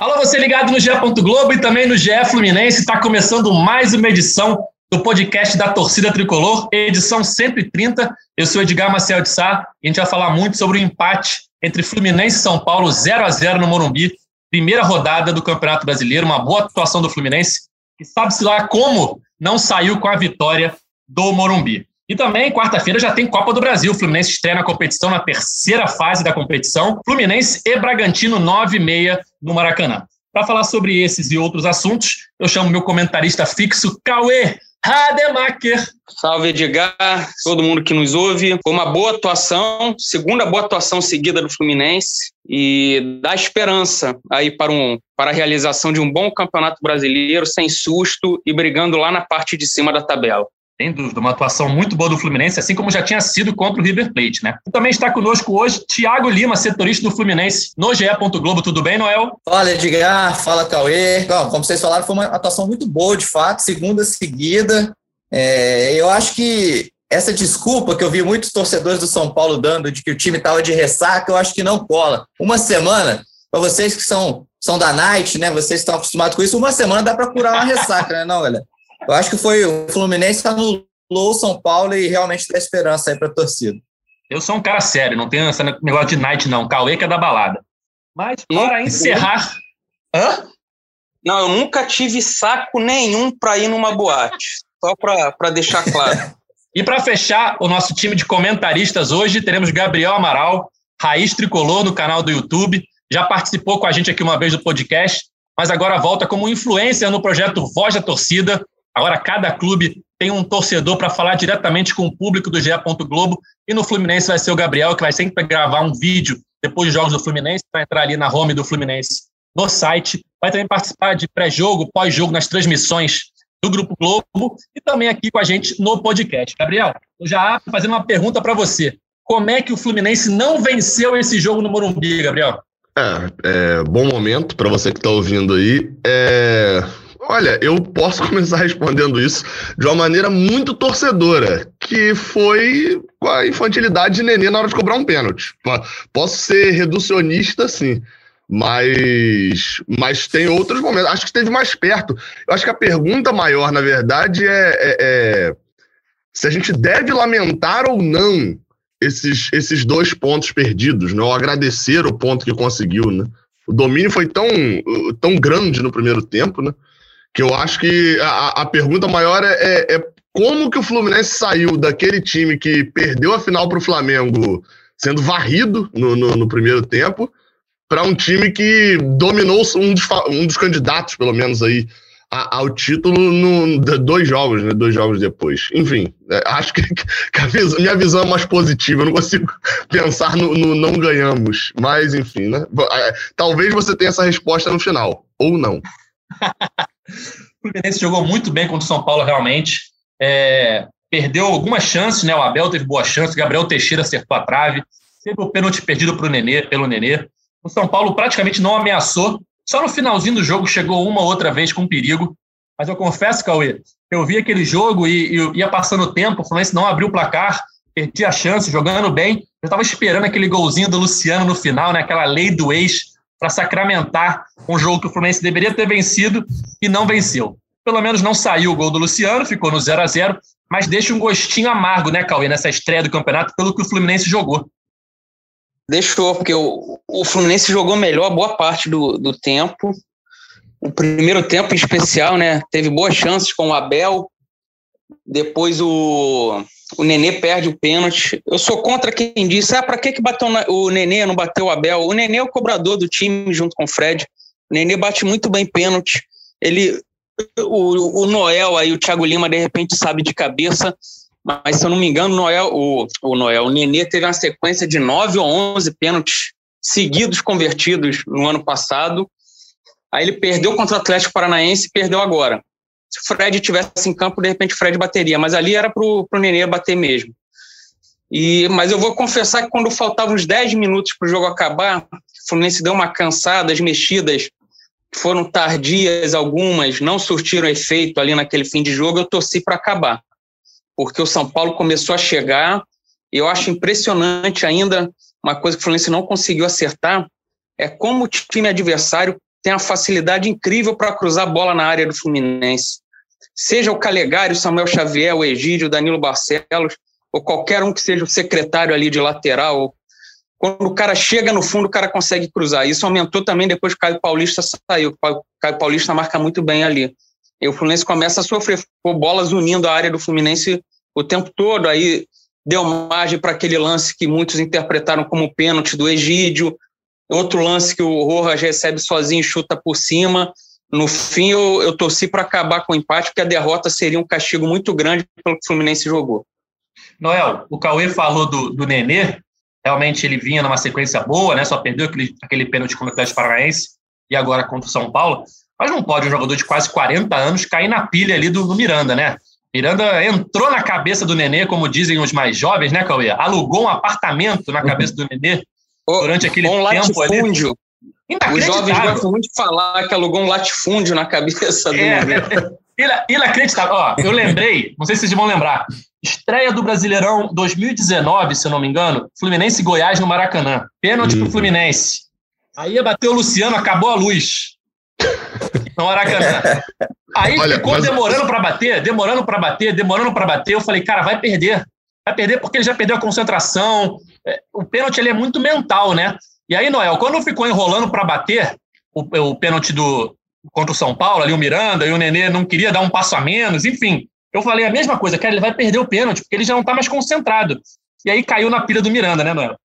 Alô, você ligado no GE. Globo e também no GE Fluminense. Está começando mais uma edição do podcast da Torcida Tricolor, edição 130. Eu sou Edgar Marcel de Sá e a gente vai falar muito sobre o empate entre Fluminense e São Paulo, 0 a 0 no Morumbi. Primeira rodada do Campeonato Brasileiro, uma boa atuação do Fluminense, que sabe-se lá como não saiu com a vitória do Morumbi. E também, quarta-feira, já tem Copa do Brasil. O Fluminense estreia na competição, na terceira fase da competição. Fluminense e Bragantino, 9 e meia no Maracanã. Para falar sobre esses e outros assuntos, eu chamo meu comentarista fixo, Cauê Rademacher. Salve, Edgar, todo mundo que nos ouve. Foi uma boa atuação, segunda boa atuação seguida do Fluminense e dá esperança aí para, um, para a realização de um bom campeonato brasileiro, sem susto e brigando lá na parte de cima da tabela. Sem dúvida, uma atuação muito boa do Fluminense, assim como já tinha sido contra o River Plate, né? Também está conosco hoje Thiago Lima, setorista do Fluminense, no GE. Globo. Tudo bem, Noel? Fala, Edgar. Fala, Cauê. Bom, como vocês falaram, foi uma atuação muito boa, de fato, segunda seguida. É, eu acho que essa desculpa que eu vi muitos torcedores do São Paulo dando de que o time estava de ressaca, eu acho que não cola. Uma semana, para vocês que são, são da night, né? Vocês estão acostumados com isso, uma semana dá para curar uma ressaca, né, não, galera? Eu acho que foi o Fluminense anulou o São Paulo e realmente dá esperança aí para a torcida. Eu sou um cara sério, não tenho esse negócio de night, não. Cauê que é da balada. Mas para encerrar. Hã? Não, eu nunca tive saco nenhum para ir numa boate. Só para deixar claro. e para fechar o nosso time de comentaristas hoje, teremos Gabriel Amaral, Raiz Tricolor no canal do YouTube. Já participou com a gente aqui uma vez do podcast, mas agora volta como influencer no projeto Voz da Torcida, Agora, cada clube tem um torcedor para falar diretamente com o público do GE. Globo. E no Fluminense vai ser o Gabriel, que vai sempre gravar um vídeo depois dos jogos do Fluminense, vai entrar ali na home do Fluminense no site. Vai também participar de pré-jogo, pós-jogo nas transmissões do Grupo Globo e também aqui com a gente no podcast. Gabriel, eu já fazendo uma pergunta para você. Como é que o Fluminense não venceu esse jogo no Morumbi, Gabriel? É, é bom momento para você que está ouvindo aí. É, Olha, eu posso começar respondendo isso de uma maneira muito torcedora, que foi com a infantilidade de Nenê na hora de cobrar um pênalti. Posso ser reducionista, sim, mas, mas tem outros momentos. Acho que esteve mais perto. Eu acho que a pergunta maior, na verdade, é, é, é se a gente deve lamentar ou não esses, esses dois pontos perdidos, né? ou agradecer o ponto que conseguiu. Né? O domínio foi tão, tão grande no primeiro tempo, né? Que eu acho que a, a pergunta maior é, é, é, como que o Fluminense saiu daquele time que perdeu a final para o Flamengo sendo varrido no, no, no primeiro tempo para um time que dominou um dos, um dos candidatos, pelo menos aí, a, ao título no, dois jogos, né? Dois jogos depois. Enfim, é, acho que, que a visão, minha visão é mais positiva. Eu não consigo pensar no, no, não ganhamos. Mas, enfim, né? É, talvez você tenha essa resposta no final, ou não. O Fluminense jogou muito bem contra o São Paulo, realmente. É, perdeu algumas chances, né? O Abel teve boa chance, Gabriel Teixeira acertou a trave. Teve o pênalti perdido pro Nenê, pelo Nenê. O São Paulo praticamente não ameaçou. Só no finalzinho do jogo chegou uma outra vez com perigo. Mas eu confesso, Cauê, eu vi aquele jogo e, e ia passando o tempo, o Fluminense não abriu o placar, perdi a chance, jogando bem. Eu estava esperando aquele golzinho do Luciano no final, né? Aquela lei do ex para sacramentar um jogo que o Fluminense deveria ter vencido e não venceu. Pelo menos não saiu o gol do Luciano, ficou no 0 a 0 mas deixa um gostinho amargo, né, Cauê, nessa estreia do campeonato, pelo que o Fluminense jogou. Deixou, porque o, o Fluminense jogou melhor boa parte do, do tempo. O primeiro tempo em especial, né? Teve boas chances com o Abel. Depois o, o Nenê perde o pênalti. Eu sou contra quem disse, ah, para que, que bateu o Nenê, não bateu o Abel? O Nenê é o cobrador do time junto com o Fred. O Nenê bate muito bem pênalti. Ele, o, o Noel aí, o Thiago Lima, de repente sabe de cabeça, mas se eu não me engano, Noel, o, o Noel, o Nenê teve uma sequência de nove ou onze pênaltis seguidos convertidos no ano passado. Aí ele perdeu contra o Atlético Paranaense e perdeu agora. Se o Fred tivesse em campo, de repente o Fred bateria, mas ali era para o Nenê bater mesmo. E, mas eu vou confessar que quando faltavam uns 10 minutos para o jogo acabar, o Fluminense deu uma cansada, as mexidas foram tardias algumas, não surtiram efeito ali naquele fim de jogo, eu torci para acabar. Porque o São Paulo começou a chegar, e eu acho impressionante ainda uma coisa que o Fluminense não conseguiu acertar, é como o time adversário tem a facilidade incrível para cruzar a bola na área do Fluminense. Seja o Calegari, o Samuel Xavier, o Egídio, o Danilo Barcelos, ou qualquer um que seja o secretário ali de lateral. Quando o cara chega no fundo, o cara consegue cruzar. Isso aumentou também depois que o Caio Paulista saiu. O Caio Paulista marca muito bem ali. E o Fluminense começa a sofrer bolas unindo a área do Fluminense o tempo todo. Aí deu margem para aquele lance que muitos interpretaram como pênalti do Egídio. Outro lance que o Rojas recebe sozinho, chuta por cima. No fim, eu, eu torci para acabar com o empate, porque a derrota seria um castigo muito grande pelo que o Fluminense jogou. Noel, o Cauê falou do, do Nenê, realmente ele vinha numa sequência boa, né? Só perdeu aquele, aquele pênalti contra o Atlético Paranaense e agora contra o São Paulo. Mas não pode um jogador de quase 40 anos cair na pilha ali do, do Miranda, né? Miranda entrou na cabeça do Nenê, como dizem os mais jovens, né, Cauê? Alugou um apartamento na cabeça do Nenê durante aquele um tempo latifúndio. ali. Os jovens gostam muito de falar que alugou um latifúndio na cabeça do É, Nenê. inacreditável. Ó, eu lembrei, não sei se vocês vão lembrar, estreia do Brasileirão 2019, se eu não me engano, Fluminense e Goiás no Maracanã. Pênalti pro Uhum. Fluminense. Aí ia bater o Luciano, acabou a luz. No Maracanã. Aí Olha, ficou mas- demorando para bater, demorando para bater, demorando para bater. Eu falei, cara, vai perder. Vai perder porque ele já perdeu a concentração. É, O pênalti ele é muito mental, né? E aí, Noel, quando ficou enrolando para bater o, o pênalti do contra o São Paulo, ali o Miranda, e o Nenê não queria dar um passo a menos, enfim. Eu falei a mesma coisa, cara, ele vai perder o pênalti, porque ele já não tá mais concentrado. E aí caiu na pilha do Miranda, né, Noel?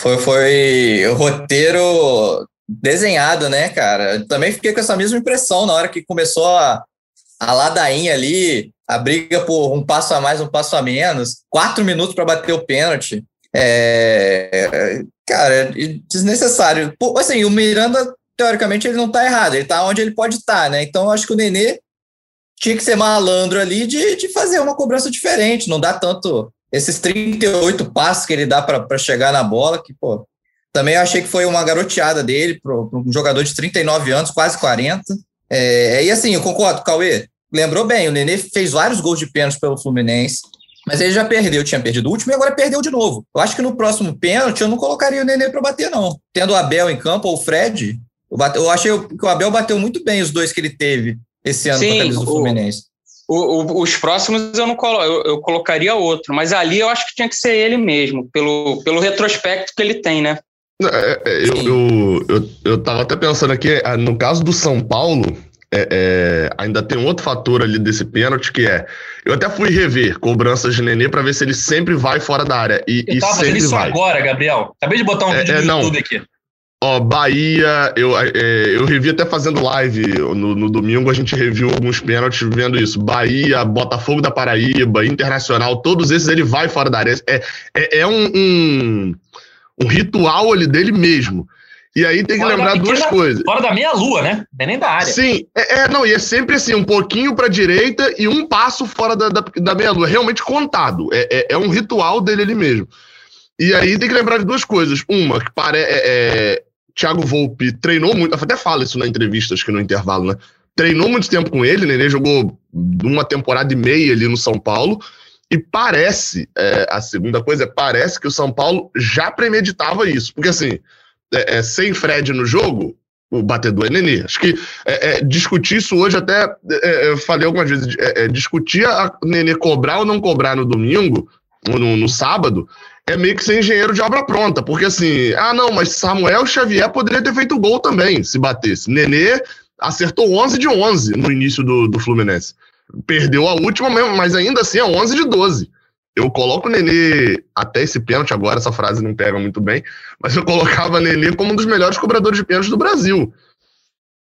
Foi, foi o roteiro desenhado, né, cara? Eu também fiquei com essa mesma impressão na hora que começou a, a ladainha ali, a briga por um passo a mais, um passo a menos, quatro minutos para bater o pênalti. É, cara, desnecessário. Pô, assim, o Miranda, teoricamente, ele não tá errado, ele tá onde ele pode estar, né? Então, acho que o Nenê tinha que ser malandro ali de, de fazer uma cobrança diferente, não dá tanto esses 38 passos que ele dá para chegar na bola, que, pô, também achei que foi uma garoteada dele para um jogador de 39 anos, quase 40. É, e assim, eu concordo, Cauê, lembrou bem, o Nenê fez vários gols de pênalti pelo Fluminense, mas ele já perdeu, tinha perdido o último e agora perdeu de novo. Eu acho que no próximo pênalti eu não colocaria o Nenê para bater, não. Tendo o Abel em campo ou o Fred, eu, bate, eu achei que o Abel bateu muito bem os dois que ele teve esse ano Sim, com a camisa do o- Fluminense. O- o- os próximos eu não colo, eu, eu colocaria outro, mas ali eu acho que tinha que ser ele mesmo, pelo, pelo retrospecto que ele tem, né? É, é, eu, eu, eu, eu tava até pensando aqui, ah, no caso do São Paulo, é, é, ainda tem um outro fator ali desse pênalti que é. Eu até fui rever cobranças de Nenê pra ver se ele sempre vai fora da área. E, Eu e tava fazendo sempre isso vai. agora, Gabriel. Acabei de botar um É, vídeo é, no não. YouTube aqui. Ó, Bahia, eu, é, eu revi até fazendo live no, no domingo, a gente reviu alguns pênaltis vendo isso. Bahia, Botafogo da Paraíba, Internacional, todos esses ele vai fora da área. É, é, é um, um, um ritual ali dele mesmo. E aí tem que Fora lembrar duas pequena- coisas. Fora da meia-lua, né? Não é nem da área. Sim, é, é, não, e é sempre assim, um pouquinho pra direita e um passo fora da, da, da meia-lua, realmente contado. É, é, é um ritual dele ali mesmo. E aí tem que lembrar de duas coisas. Uma, que pare, é, é, Thiago Volpe treinou muito, até falo isso na entrevista, acho que no intervalo, né? Treinou muito tempo com ele, né? Ele jogou uma temporada e meia ali no São Paulo. E parece, é, a segunda coisa é, parece que o São Paulo já premeditava isso. Porque assim, é, é, sem Fred no jogo, o batedor é Nenê. Acho que é, é, discutir isso hoje até, é, eu falei algumas vezes, é, é, discutir a Nenê cobrar ou não cobrar no domingo, ou no, no sábado, é meio que ser engenheiro de obra pronta, porque assim, ah não, mas Samuel Xavier poderia ter feito gol também, se batesse. Nenê acertou 11 de 11 no início do, do Fluminense. Perdeu a última mas ainda assim é 11 de 12. Eu coloco o Nenê, até esse pênalti agora, essa frase não pega muito bem, mas eu colocava Nenê como um dos melhores cobradores de pênalti do Brasil.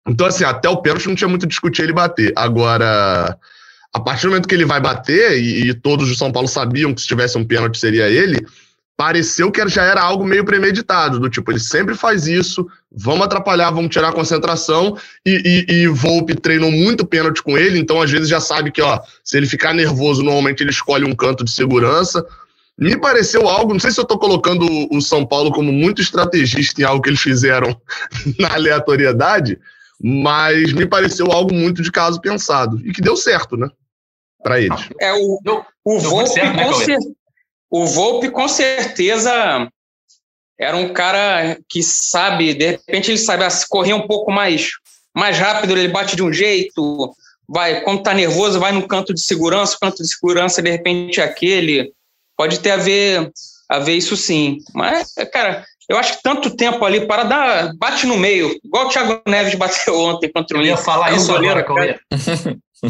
Então, assim, até o pênalti não tinha muito discutir ele bater. Agora, a partir do momento que ele vai bater, e, e todos do São Paulo sabiam que se tivesse um pênalti seria ele, pareceu que já era algo meio premeditado, do tipo, ele sempre faz isso, vamos atrapalhar, vamos tirar a concentração, e, e, e Volpe treinou muito pênalti com ele, então às vezes já sabe que, ó, se ele ficar nervoso, normalmente ele escolhe um canto de segurança. Me pareceu algo, não sei se eu estou colocando o São Paulo como muito estrategista em algo que eles fizeram na aleatoriedade, mas me pareceu algo muito de caso pensado, e que deu certo, né, para eles. É, o, o Volpe, certo, né, com certeza o Volpe, com certeza, era um cara que sabe, de repente ele sabe correr um pouco mais, mais rápido, ele bate de um jeito, vai, quando tá nervoso, vai no canto de segurança, o canto de segurança, de repente, é aquele. Pode ter a ver, a ver isso sim. Mas, cara, eu acho que tanto tempo ali para dar. Bate no meio, igual o Thiago Neves bateu ontem contra o Eu ia falar isso agora, Cauê.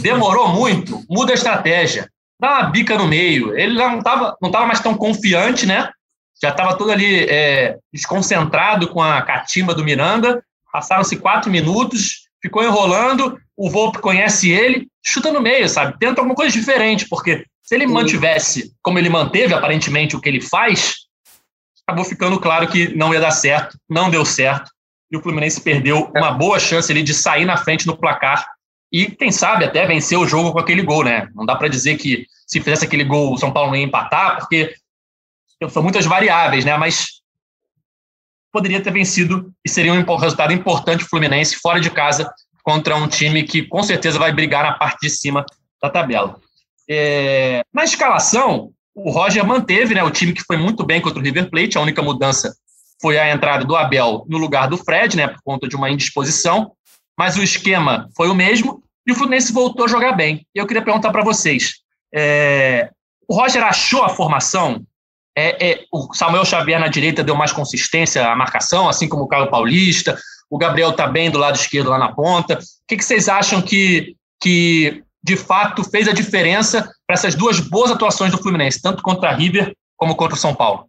Demorou muito, muda a estratégia dá uma bica no meio. Ele não estava não tava mais tão confiante, né? Já estava todo ali é, desconcentrado com a catimba do Miranda. Passaram-se quatro minutos, ficou enrolando. O Volpe conhece ele, chuta no meio, sabe? Tenta alguma coisa diferente, porque se ele mantivesse como ele manteve, aparentemente, o que ele faz, acabou ficando claro que não ia dar certo, não deu certo. E o Fluminense perdeu uma boa chance ali de sair na frente no placar e, quem sabe, até vencer o jogo com aquele gol, né? Não dá para dizer que se fizesse aquele gol o São Paulo não ia empatar, porque são muitas variáveis, né? Mas poderia ter vencido e seria um resultado importante o Fluminense fora de casa contra um time que com certeza vai brigar na parte de cima da tabela. É... na escalação, o Roger manteve né, o time que foi muito bem contra o River Plate, a única mudança foi a entrada do Abel no lugar do Fred, né, por conta de uma indisposição mas o esquema foi o mesmo e o Fluminense voltou a jogar bem. E eu queria perguntar para vocês: é, o Roger achou a formação? É, é, o Samuel Xavier na direita deu mais consistência à marcação, assim como o Caio Paulista. O Gabriel está bem do lado esquerdo lá na ponta. O que, que vocês acham que, que de fato fez a diferença para essas duas boas atuações do Fluminense, tanto contra a River como contra o São Paulo?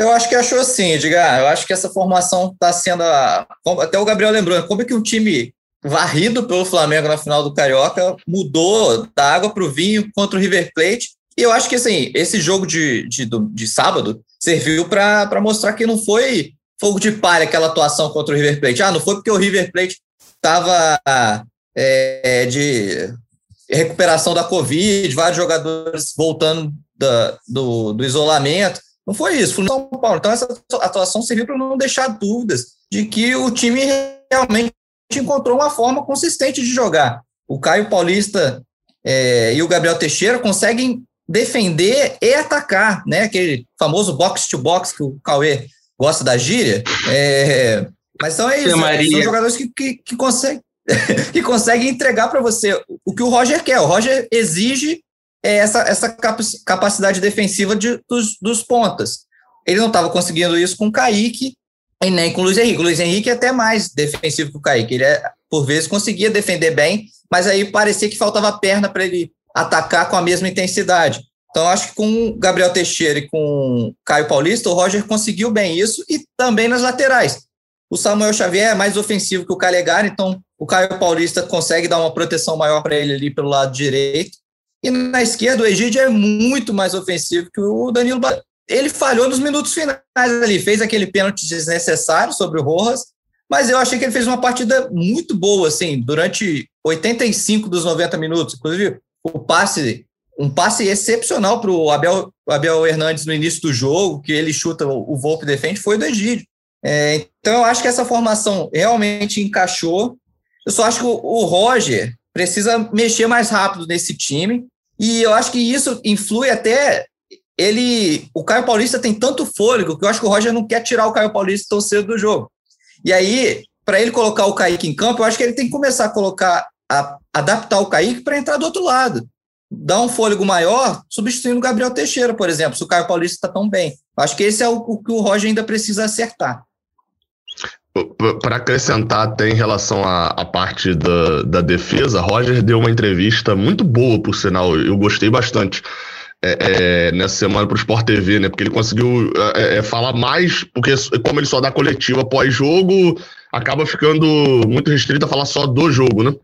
Eu acho que achou assim, Edgar. Eu acho que essa formação está sendo. A... Até o Gabriel lembrou, como é que um time varrido pelo Flamengo na final do Carioca mudou da água para o vinho contra o River Plate. E eu acho que assim, esse jogo de, de, de sábado serviu para mostrar que não foi fogo de palha aquela atuação contra o River Plate. Ah, não foi porque o River Plate estava é, de recuperação da Covid, vários jogadores voltando da, do, do isolamento. Não foi isso, foi São Paulo. Então, essa atuação serviu para não deixar dúvidas de que o time realmente encontrou uma forma consistente de jogar. O Caio Paulista é, e o Gabriel Teixeira conseguem defender e atacar, né? Aquele famoso box-to-box que o Cauê gosta da gíria. É, mas então é isso, é, são jogadores que, que, que conseguem que conseguem entregar para você o que o Roger quer. O Roger exige é essa, essa capacidade defensiva de, dos, dos pontas. Ele não estava conseguindo isso com o Kaique e nem com o Luiz Henrique. O Luiz Henrique é até mais defensivo que o Kaique. Ele, é, por vezes, conseguia defender bem, mas aí parecia que faltava perna para ele atacar com a mesma intensidade. Então, acho que com o Gabriel Teixeira e com o Caio Paulista, o Roger conseguiu bem isso e também nas laterais. O Samuel Xavier é mais ofensivo que o Calegari, então o Caio Paulista consegue dar uma proteção maior para ele ali pelo lado direito. E na esquerda, o Egídio é muito mais ofensivo que o Danilo. Ele falhou nos minutos finais ali, fez aquele pênalti desnecessário sobre o Rojas, mas eu achei que ele fez uma partida muito boa, assim, durante 85 dos 90 minutos. Inclusive, o passe, um passe excepcional para o Abel, Abel Hernandes no início do jogo, que ele chuta, o Volpe defende, foi do Egídio. É, então, eu acho que essa formação realmente encaixou. Eu só acho que o, o Roger, precisa mexer mais rápido nesse time. E eu acho que isso influi até ele. O Caio Paulista tem tanto fôlego que eu acho que o Roger não quer tirar o Caio Paulista tão cedo do jogo. E aí, para ele colocar o Kaique em campo, eu acho que ele tem que começar a colocar, a adaptar o Kaique para entrar do outro lado. Dar um fôlego maior, substituindo o Gabriel Teixeira, por exemplo, se o Caio Paulista está tão bem. Acho que esse é o, o que o Roger ainda precisa acertar. Para acrescentar até em relação à, à parte da, da defesa, Roger deu uma entrevista muito boa, por sinal, eu gostei bastante. É, é, nessa semana para o Sport TV, né? Porque ele conseguiu é, é, falar mais, porque como ele só dá coletiva pós-jogo, acaba ficando muito restrito a falar só do jogo, né?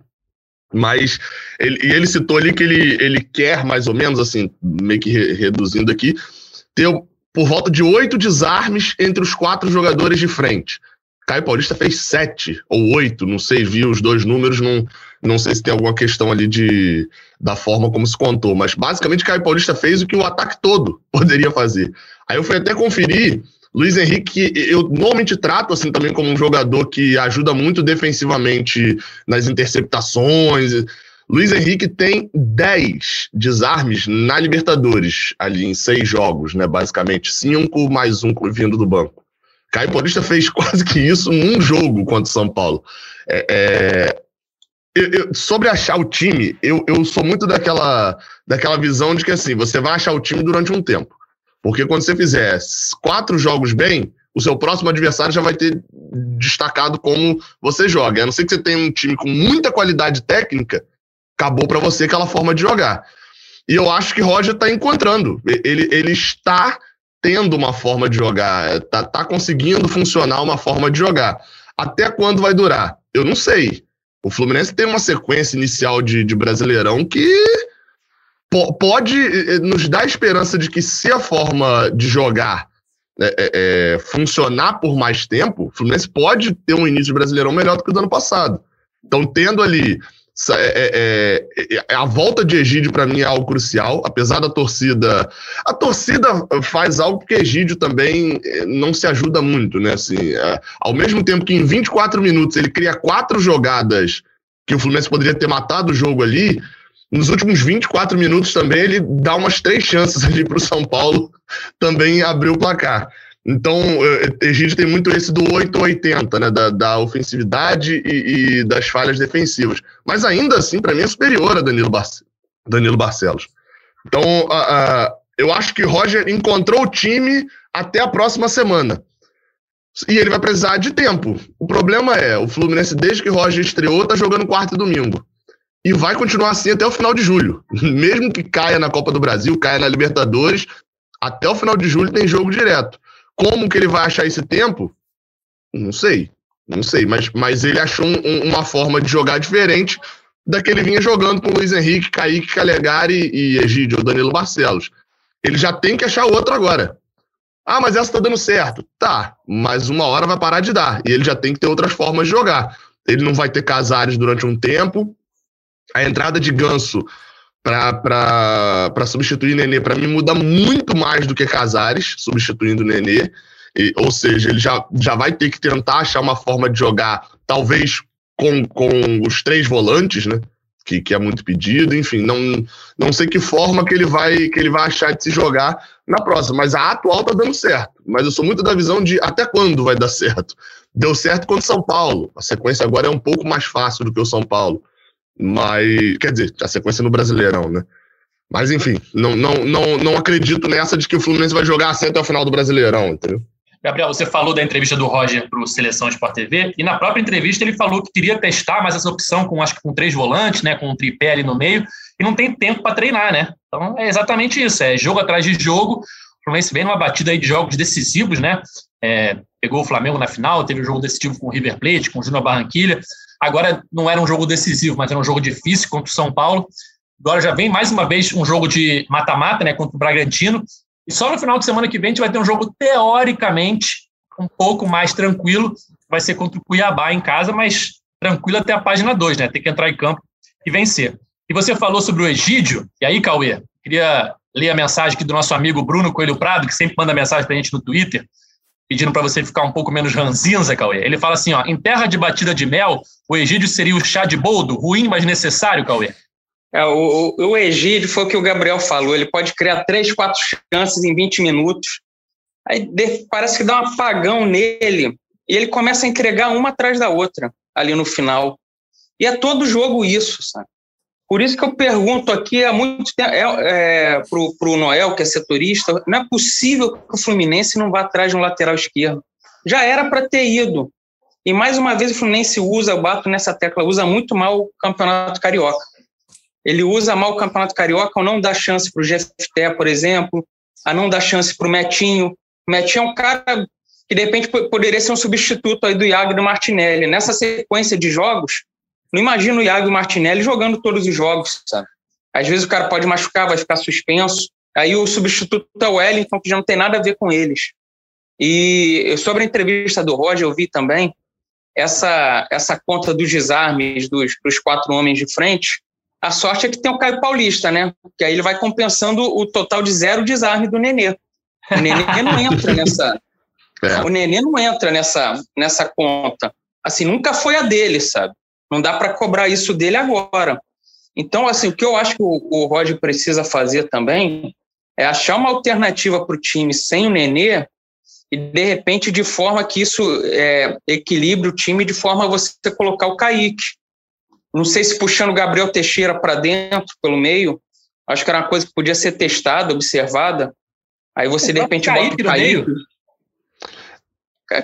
Mas ele, ele citou ali que ele, ele quer, mais ou menos, assim, meio que re, reduzindo aqui, ter por volta de oito desarmes entre os quatro jogadores de frente. Caio Paulista fez sete ou oito, não sei, vi os dois números, não, não sei se tem alguma questão ali de, da forma como se contou, mas basicamente Caio Paulista fez o que o ataque todo poderia fazer. Aí eu fui até conferir, Luiz Henrique, eu normalmente trato assim também como um jogador que ajuda muito defensivamente nas interceptações. Luiz Henrique tem 10 desarmes na Libertadores, ali em seis jogos, né? Basicamente, cinco mais um vindo do banco. Caio Paulista fez quase que isso num jogo contra o São Paulo. É, é, eu, eu, sobre achar o time, eu, eu sou muito daquela, daquela visão de que assim, você vai achar o time durante um tempo. Porque quando você fizer quatro jogos bem, o seu próximo adversário já vai ter destacado como você joga. A não ser que você tenha um time com muita qualidade técnica, acabou para você aquela forma de jogar. E eu acho que Roger está encontrando. Ele, ele está tendo uma forma de jogar, tá, tá conseguindo funcionar uma forma de jogar. Até quando vai durar? Eu não sei. O Fluminense tem uma sequência inicial de, de Brasileirão que pode eh, nos dar esperança de que se a forma de jogar é, é, funcionar por mais tempo, o Fluminense pode ter um início de Brasileirão melhor do que o do ano passado. Então, tendo ali é, é, é, a volta de Egídio, para mim, é algo crucial, apesar da torcida. A torcida faz algo que Egídio também é, não se ajuda muito, né? Assim, é, ao mesmo tempo que em 24 minutos ele cria quatro jogadas que o Fluminense poderia ter matado o jogo ali, nos últimos 24 minutos também ele dá umas três chances ali para o São Paulo também abrir o placar. Então, eh, Egídio tem muito esse do 8 80, né? Da, da ofensividade e, e, das falhas defensivas. Mas ainda assim, para mim, é superior a Danilo, Danilo Barcelos. Então, eu acho que Roger encontrou o time até a próxima semana. E ele vai precisar de tempo. O problema é, o Fluminense, desde que Roger estreou, tá jogando quarto e domingo. E vai continuar assim até o final de julho. Mesmo que caia na Copa do Brasil, caia na Libertadores, até o final de julho tem jogo direto. Como que ele vai achar esse tempo? Não sei. Não sei, mas, mas ele achou um, uma forma de jogar diferente da que ele vinha jogando com Luiz Henrique, Kaique, Calegari e Egídio, Danilo Barcelos. Ele já tem que achar outro agora. Ah, mas essa tá dando certo. Tá, mas uma hora vai parar de dar. E ele já tem que ter outras formas de jogar. Ele não vai ter Casares durante um tempo. A entrada de Ganso para substituir Nenê, para mim, muda muito mais do que Casares substituindo Nenê. E, ou seja, ele já, já vai ter que tentar achar uma forma de jogar, talvez com, com os três volantes, né? Que, que é muito pedido, enfim, não, não sei que forma que ele vai que ele vai achar de se jogar na próxima, mas a atual tá dando certo. Mas eu sou muito da visão de até quando vai dar certo. Deu certo contra o São Paulo. A sequência agora é um pouco mais fácil do que o São Paulo. Mas, quer dizer, a sequência no Brasileirão, né? Mas, enfim, não, não, não, não acredito nessa de que o Fluminense vai jogar assim até o final do Brasileirão, entendeu? Gabriel, você falou da entrevista do Roger para o Seleção Sport TV, e na própria entrevista ele falou que queria testar mais essa opção com, acho que com três volantes, né, com um tripé ali no meio, e não tem tempo para treinar, né? Então é exatamente isso, é jogo atrás de jogo. O Fluminense vem numa batida aí de jogos decisivos, né? É, pegou o Flamengo na final, teve um jogo decisivo com o River Plate, com o Júnior Barranquilha. Agora não era um jogo decisivo, mas era um jogo difícil contra o São Paulo. Agora já vem mais uma vez um jogo de mata-mata, né, contra o Bragantino. E só no final de semana que vem a gente vai ter um jogo teoricamente um pouco mais tranquilo. Vai ser contra o Cuiabá em casa, mas tranquilo até a página 2, né? Tem que entrar em campo e vencer. E você falou sobre o Egídio, e aí, Cauê, queria ler a mensagem aqui do nosso amigo Bruno Coelho Prado, que sempre manda mensagem para a gente no Twitter pedindo para você ficar um pouco menos ranzinza, Cauê. Ele fala assim, ó, em terra de batida de mel, o Egídio seria o chá de boldo, ruim, mas necessário, Cauê? É, o, o Egídio foi o que o Gabriel falou, ele pode criar três, quatro chances em 20 minutos, aí parece que dá um apagão nele, e ele começa a entregar uma atrás da outra, ali no final. E é todo jogo isso, sabe? Por isso que eu pergunto aqui há muito tempo é, é, para o Noel, que é setorista, não é possível que o Fluminense não vá atrás de um lateral esquerdo. Já era para ter ido. E mais uma vez o Fluminense usa, eu bato nessa tecla, usa muito mal o Campeonato Carioca. Ele usa mal o Campeonato Carioca ao não dar chance para o GFT, por exemplo, a não dar chance para o Metinho. O Metinho é um cara que de repente poderia ser um substituto aí do Iago e do Martinelli. Nessa sequência de jogos, não imagino o Iago e o Martinelli jogando todos os jogos, sabe? Às vezes o cara pode machucar, vai ficar suspenso. Aí o substituto é o Wellington, que já não tem nada a ver com eles. E sobre a entrevista do Roger, eu vi também essa, essa conta dos desarmes dos, dos quatro homens de frente. A sorte é que tem o Caio Paulista, né? Que aí ele vai compensando o total de zero desarme do Nenê. O Nenê não entra nessa. É. O Nenê não entra nessa, nessa conta. Assim, nunca foi a dele, sabe? Não dá para cobrar isso dele agora. Então, assim, o que eu acho que o, o Roger precisa fazer também é achar uma alternativa para o time sem o Nenê e, de repente, de forma que isso é, equilibre o time, de forma a você colocar o Kaique. Não sei se puxando o Gabriel Teixeira para dentro, pelo meio, acho que era uma coisa que podia ser testada, observada. Aí você, de repente, Kaique bota o Kaique. No meio.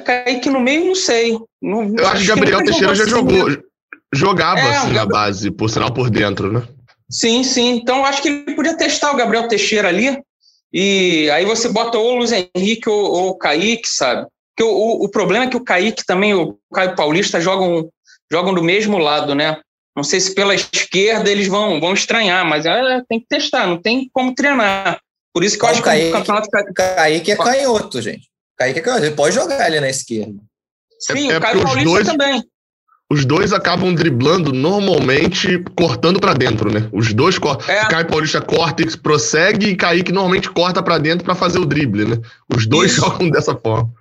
Kaique no meio, não sei. Não, eu acho que Gabriel Teixeira já jogou. Jogava é, assim na base, por sinal por dentro, né? Sim, sim. Então acho que ele podia testar o Gabriel Teixeira ali. E aí você bota ou o Luiz Henrique ou, ou o Kaique, sabe? Porque o, o, problema é que o Kaique também, o Caio Paulista, jogam, jogam do mesmo lado, né? Não sei se pela esquerda eles vão, vão estranhar, mas é, tem que testar, não tem como treinar. Por isso que eu acho Kaique, que o campeonato. Kaique é canhoto, gente. Kaique é canhoto. Ele pode jogar ali na esquerda. Sim, é, o Caio Paulista dois, também os dois acabam driblando normalmente cortando para dentro, né? Os dois cortam. É. Caio Paulista corta e prossegue e Kaique normalmente corta para dentro para fazer o drible, né? Os dois isso. jogam dessa forma.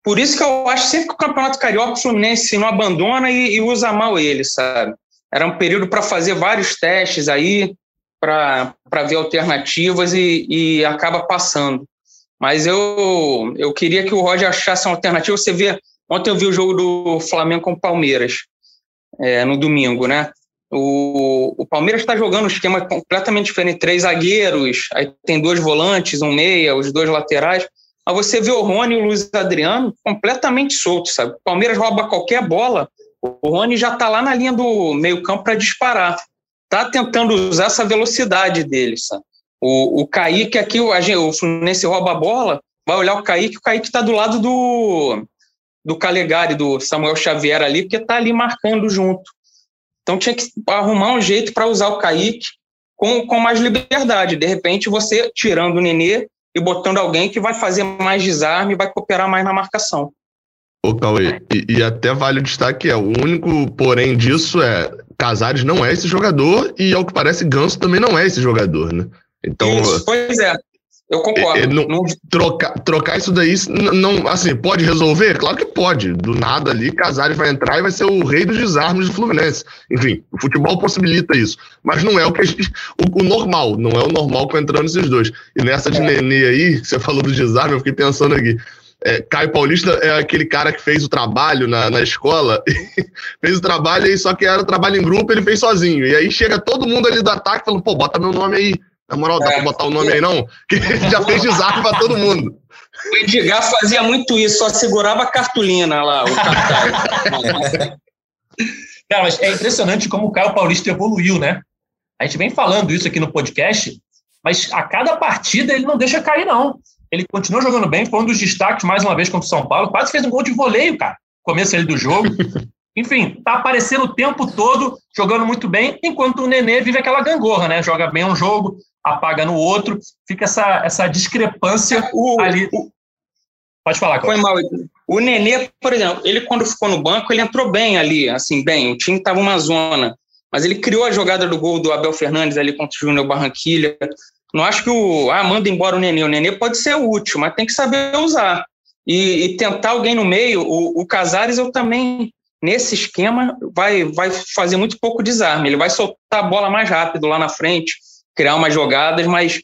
Por isso que eu acho sempre que o Campeonato Carioca o Fluminense não abandona e, e usa mal ele, sabe? Era um período para fazer vários testes aí, para ver alternativas e, e acaba passando. Mas eu, eu queria que o Roger achasse uma alternativa. Você vê Ontem eu vi o jogo do Flamengo com o Palmeiras, é, no domingo, né? O, o Palmeiras está jogando um esquema completamente diferente, três zagueiros, aí tem dois volantes, um meia, os dois laterais. Mas você vê o Rony e o Luiz Adriano completamente soltos, sabe? O Palmeiras rouba qualquer bola, o Rony já está lá na linha do meio-campo para disparar. Tá tentando usar essa velocidade dele, sabe? O, o Kaique aqui, o, o Fluminense rouba a bola, vai olhar o Kaique, o Kaique está do lado do, do Calegari, do Samuel Xavier ali, porque está ali marcando junto. Então tinha que arrumar um jeito para usar o Kaique com, com mais liberdade. De repente, você tirando o Nenê e botando alguém que vai fazer mais desarme e vai cooperar mais na marcação. Ô, Cauê, e, e, até vale o destaque, é, o único porém disso é Casares não é esse jogador e, ao que parece, Ganso também não é esse jogador, né? Então, Isso, pois é. Eu concordo. É, não, não... Trocar, trocar isso daí, não, assim, pode resolver? Claro que pode. Do nada ali, Casares vai entrar e vai ser o rei dos desarmes do Fluminense. Enfim, o futebol possibilita isso. Mas não é o que a gente. O, o normal, não é o normal com entrando esses dois. E nessa de é. Nenê aí, você falou do desarme, eu fiquei pensando aqui. É, Caio Paulista é aquele cara que fez o trabalho na, na escola, fez o trabalho aí, só que era trabalho em grupo, ele fez sozinho. E aí chega todo mundo ali do ataque falando, pô, bota meu nome aí. Na moral, dá é. pra botar o nome aí não? Que ele já fez desastre pra todo mundo. O Edgar fazia muito isso, só segurava a cartolina lá, o cartaz. Cara, mas é impressionante como o Caio Paulista evoluiu, né? A gente vem falando isso aqui no podcast, mas a cada partida ele não deixa cair, não. Ele continua jogando bem, foi um dos destaques mais uma vez contra o São Paulo, quase fez um gol de voleio, cara. Começo ali do jogo. Enfim, tá aparecendo o tempo todo, jogando muito bem, enquanto o Nenê vive aquela gangorra, né? Joga bem um jogo, apaga no outro, fica essa, essa discrepância o, ali. O, Pode falar, Foi mal. O Nenê, por exemplo, ele quando ficou no banco, ele entrou bem ali, assim, bem, o time estava uma zona, mas ele criou a jogada do gol do Abel Fernandes ali contra o Júnior Barranquilha. Não acho que o, ah, manda embora o Nenê. O Nenê pode ser útil, mas tem que saber usar. E, e tentar alguém no meio. O, o Casares, eu também, nesse esquema, vai, vai fazer muito pouco desarme. Ele vai soltar a bola mais rápido lá na frente, criar umas jogadas, mas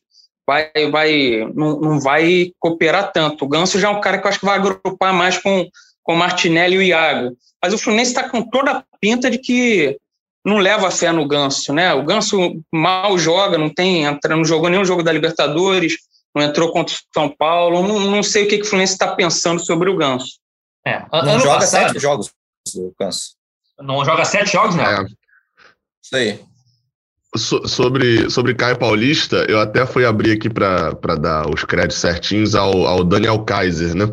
vai, vai, não, não vai cooperar tanto. O Ganso já é um cara que eu acho que vai agrupar mais com com Martinelli e o Iago. Mas o Fluminense está com toda a pinta de que não leva fé no Ganso, né? O Ganso mal joga, não tem, não jogou nenhum jogo da Libertadores, não entrou contra o São Paulo, não, não sei o que, que o Fluminense está pensando sobre o Ganso. É, não joga passado, sete jogos o. Não joga sete jogos, né? É. Isso aí. So, sobre, sobre Caio Paulista, eu até fui abrir aqui para dar os créditos certinhos ao, ao Daniel Kaiser, né?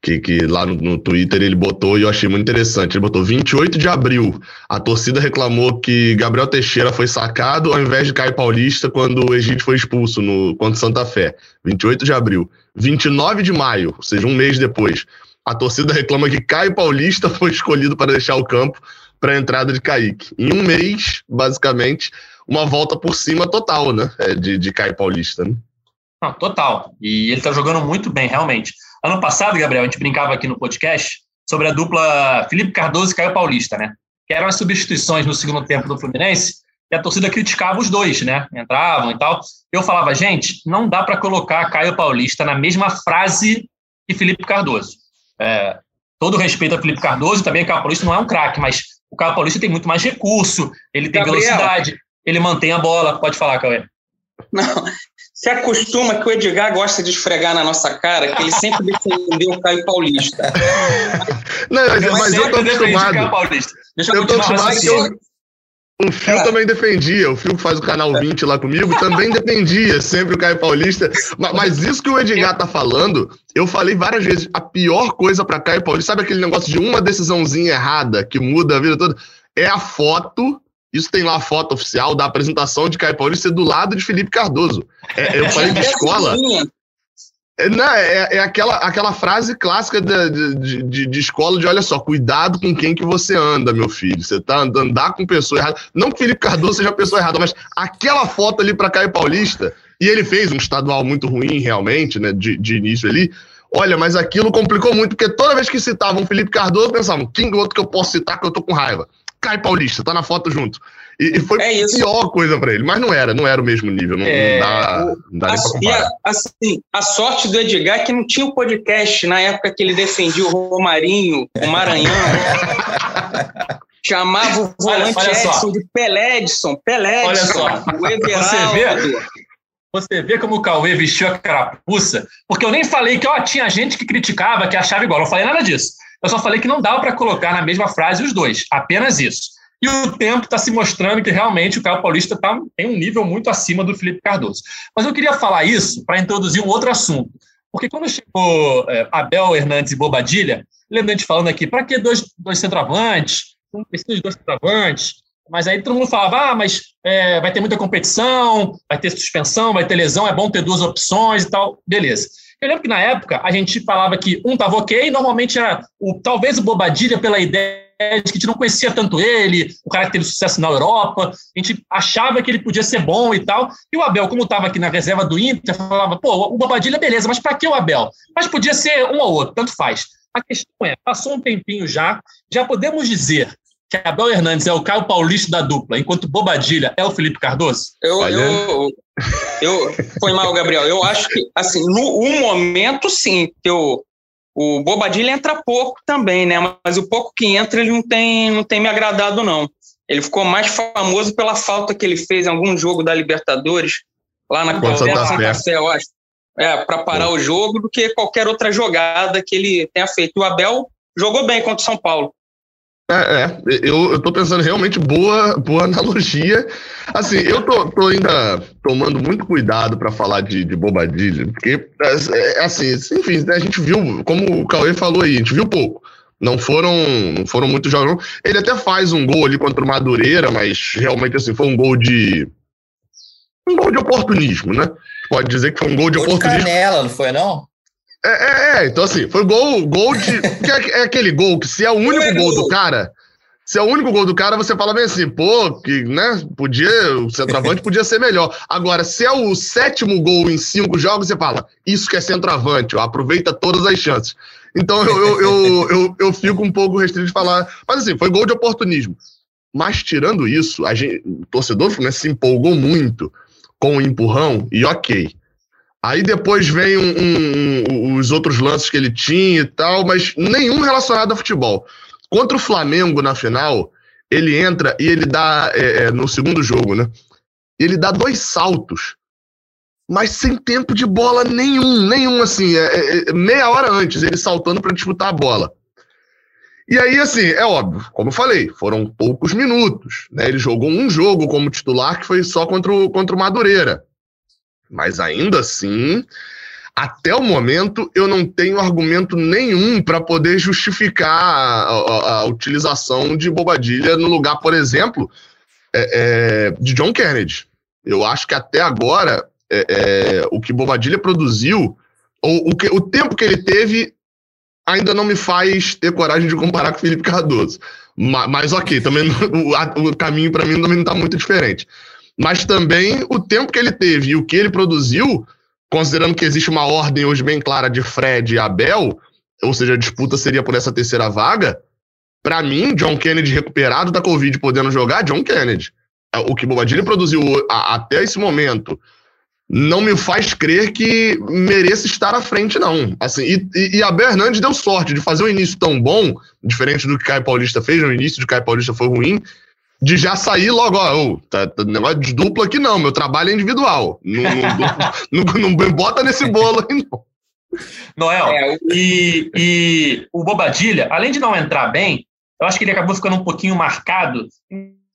Que, que lá no, no, Twitter ele botou e eu achei muito interessante. Ele botou 28 de abril. A torcida reclamou que Gabriel Teixeira foi sacado ao invés de Caio Paulista quando o Egito foi expulso no, contra Santa Fé. 28 de abril. 29 de maio, ou seja, um mês depois. A torcida reclama que Caio Paulista foi escolhido para deixar o campo para a entrada de Kaique. Em um mês, basicamente, uma volta por cima total, né? É, de, de Caio Paulista. Né? Total. E ele está jogando muito bem, realmente. Ano passado, Gabriel, a gente brincava aqui no podcast sobre a dupla Felipe Cardoso e Caio Paulista, né? Que eram as substituições no segundo tempo do Fluminense e a torcida criticava os dois, né? Entravam e tal. Eu falava, gente, não dá para colocar Caio Paulista na mesma frase que Felipe Cardoso. É, todo respeito a Felipe Cardoso, também Caio Paulista não é um craque, mas o Caio Paulista tem muito mais recurso, ele tem Gabriel. velocidade, ele mantém a bola. Pode falar, Cauê. Não, se acostuma que o Edgar gosta de esfregar na nossa cara que ele sempre defendeu o Caio Paulista. Não, mas, mas eu tô acostumado. Deixa eu, eu tô acostumado que eu, o Fio é. também defendia, o Fio que faz o canal 20 lá comigo, também defendia sempre o Caio Paulista. Mas, mas, isso que o Edgar tá falando, eu falei várias vezes, a pior coisa para Caio Paulista, sabe aquele negócio de uma decisãozinha errada que muda a vida toda? É a foto, isso tem lá a foto oficial da apresentação de Caio Paulista do lado de Felipe Cardoso. É, eu falei de escola. É, não, é, é, aquela, aquela frase clássica de, de, de, escola de olha só, cuidado com quem que você anda, meu filho. Você tá andando andar com pessoa errada. Não que Felipe Cardoso seja pessoa errada, mas aquela foto ali para Caio Paulista, e ele fez um estadual muito ruim, realmente, né? De, de início ali. Olha, mas aquilo complicou muito, porque toda vez que citavam Felipe Cardoso, pensavam, quem outro que eu posso citar que eu tô com raiva? Caio Paulista, tá na foto junto. E, e foi é a pior coisa para ele, mas não era, não era o mesmo nível, não, é, não dá, não dá a, nem pra comparar. A, assim, a sorte do Edgar é que não tinha o podcast na época que ele defendia o Romarinho, o Maranhão. Chamava o volante olha, olha Edson de Peledson, Peledson, olha só. o Everaldo. Você vê, você vê como o Cauê vestiu a carapuça, porque eu nem falei que ó, tinha gente que criticava, que achava igual, eu não falei nada disso. Eu só falei que não dava para colocar na mesma frase os dois, apenas isso. E o tempo está se mostrando que realmente o Caio Paulista tá, tem um nível muito acima do Felipe Cardoso. Mas eu queria falar isso para introduzir um outro assunto. Porque quando chegou é, Abel Hernandes e Bobadilha, lembra gente falando aqui, para que dois, dois centroavantes? Não precisa de dois centroavantes. Mas aí todo mundo falava, ah, mas é, vai ter muita competição, vai ter suspensão, vai ter lesão, é bom ter duas opções e tal. Beleza. Eu lembro que na época a gente falava que um estava ok, normalmente era o, talvez o Bobadilha pela ideia de que a gente não conhecia tanto ele, o cara que teve sucesso na Europa, a gente achava que ele podia ser bom e tal. E o Abel, como estava aqui na reserva do Inter, falava, pô, o Bobadilha beleza, mas para que o Abel? Mas podia ser um ou outro, tanto faz. A questão é, passou um tempinho já, já podemos dizer que Abel Hernandes é o Caio Paulista da dupla, enquanto Bobadilha é o Felipe Cardoso? Eu, eu, eu, foi mal, Gabriel. Eu acho que, assim, no um momento, sim, que eu, o Bobadilha entra pouco também, né? Mas o pouco que entra, ele não tem, não tem me agradado, não. Ele ficou mais famoso pela falta que ele fez em algum jogo da Libertadores, lá na Copa Santa Fé, eu acho. É, para parar o jogo, do que qualquer outra jogada que ele tenha feito. O Abel jogou bem contra o São Paulo. É, é, eu, eu tô pensando realmente boa, boa analogia. Assim, eu tô, tô ainda tomando muito cuidado para falar de, de bobadilha, porque, é, é assim, enfim, a gente viu, como o Cauê falou aí, a gente viu pouco. Não foram, não foram muitos jogos. Ele até faz um gol ali contra o Madureira, mas realmente assim, foi um gol de. Um gol de oportunismo, né? Pode dizer que foi um gol de gol oportunismo. De canela, não foi, não? É, é, é, então assim, foi gol, gol de. É, é, aquele gol que se é o único gol do cara, se é o único gol do cara, você fala bem assim, pô, que, né, podia, o centroavante podia ser melhor. Agora, se é o sétimo gol em cinco jogos, você fala, isso que é centroavante, ó, aproveita todas as chances. Então eu, eu, eu, eu, eu fico um pouco restrito de falar, mas assim, foi gol de oportunismo. Mas tirando isso, a gente, o torcedor Fluminense se empolgou muito com o empurrão, e ok. Aí depois vem um, um, um, os outros lances que ele tinha e tal, mas nenhum relacionado a futebol. Contra o Flamengo na final, ele entra e ele dá, é, é, no segundo jogo, né? Ele dá dois saltos, mas sem tempo de bola nenhum, nenhum assim, é, é, é meia hora antes, ele saltando para disputar a bola. E aí, assim, é óbvio, como eu falei, foram poucos minutos. Né? Ele jogou um jogo como titular que foi só contra o, contra o Madureira. Mas ainda assim, até o momento, eu não tenho argumento nenhum para poder justificar a, a, a, utilização de Bobadilha no lugar, por exemplo, é, é, de John Kennedy. Eu acho que até agora, é, é o que Bobadilha produziu, ou o, que, o tempo que ele teve, ainda não me faz ter coragem de comparar com Felipe Cardoso. Mas, mas ok, também o, o caminho para mim também não está muito diferente. Mas também o tempo que ele teve e o que ele produziu considerando que existe uma ordem hoje bem clara de Fred e Abel, ou seja, a disputa seria por essa terceira vaga, para mim, John Kennedy recuperado da Covid podendo jogar, John Kennedy. É, o que Bobadilha produziu até esse momento não me faz crer que mereça estar à frente, não. Assim, e, e Abel Hernandes deu sorte de fazer um início tão bom, diferente do que Caio Paulista fez, o início de Caio Paulista foi ruim, de já sair logo, ó, oh, tá, tá, negócio de dupla aqui não, meu trabalho é individual. Não, não, não, não bota nesse bolo aí, não. Noel, é, e, e o Bobadilha, além de não entrar bem, eu acho que ele acabou ficando um pouquinho marcado,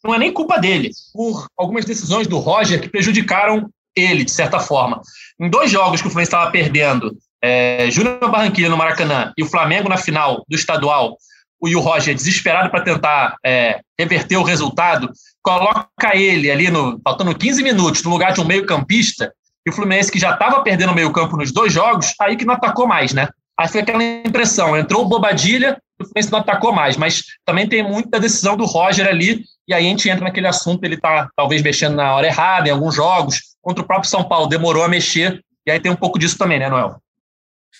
não é nem culpa dele, por algumas decisões do Roger que prejudicaram ele, de certa forma. Em dois jogos que o Fluminense estava perdendo, é, Júnior Barranquilla no Maracanã e o Flamengo na final do estadual, o Will Roger desesperado para tentar é, reverter o resultado, coloca ele ali, no, faltando 15 minutos, no lugar de um meio-campista, e o Fluminense, que já estava perdendo o meio-campo nos dois jogos, aí que não atacou mais, né? Aí foi aquela impressão, entrou Bobadilha, o Fluminense não atacou mais, mas também tem muita decisão do Roger ali, e aí a gente entra naquele assunto, ele está talvez mexendo na hora errada em alguns jogos, contra o próprio São Paulo, demorou a mexer, e aí tem um pouco disso também, né, Noel?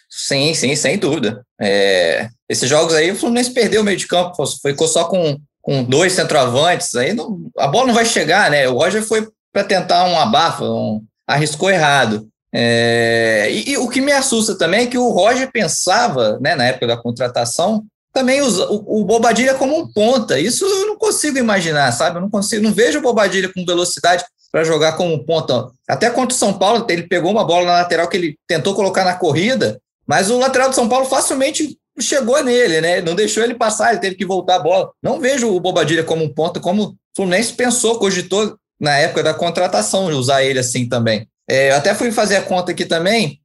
Sim, sim, sem dúvida. É, esses jogos aí, o Fluminense perdeu o meio de campo, ficou só com, com dois centroavantes, aí não, a bola não vai chegar, né? O Roger foi para tentar um abafa, um, arriscou errado. É, e, e, o que me assusta também é que o Roger pensava, né, na época da contratação, também usa, o, o Bobadilha como um ponta. Isso eu não consigo imaginar, sabe? Eu não consigo, não vejo o Bobadilha com velocidade para jogar como ponta. Até contra o São Paulo, ele pegou uma bola na lateral que ele tentou colocar na corrida, mas o lateral do São Paulo facilmente chegou nele, né? Não deixou ele passar, ele teve que voltar a bola. Não vejo o Bobadilha como um ponto, como o Fluminense pensou, cogitou na época da contratação usar ele assim também. É, eu até fui fazer a conta aqui também,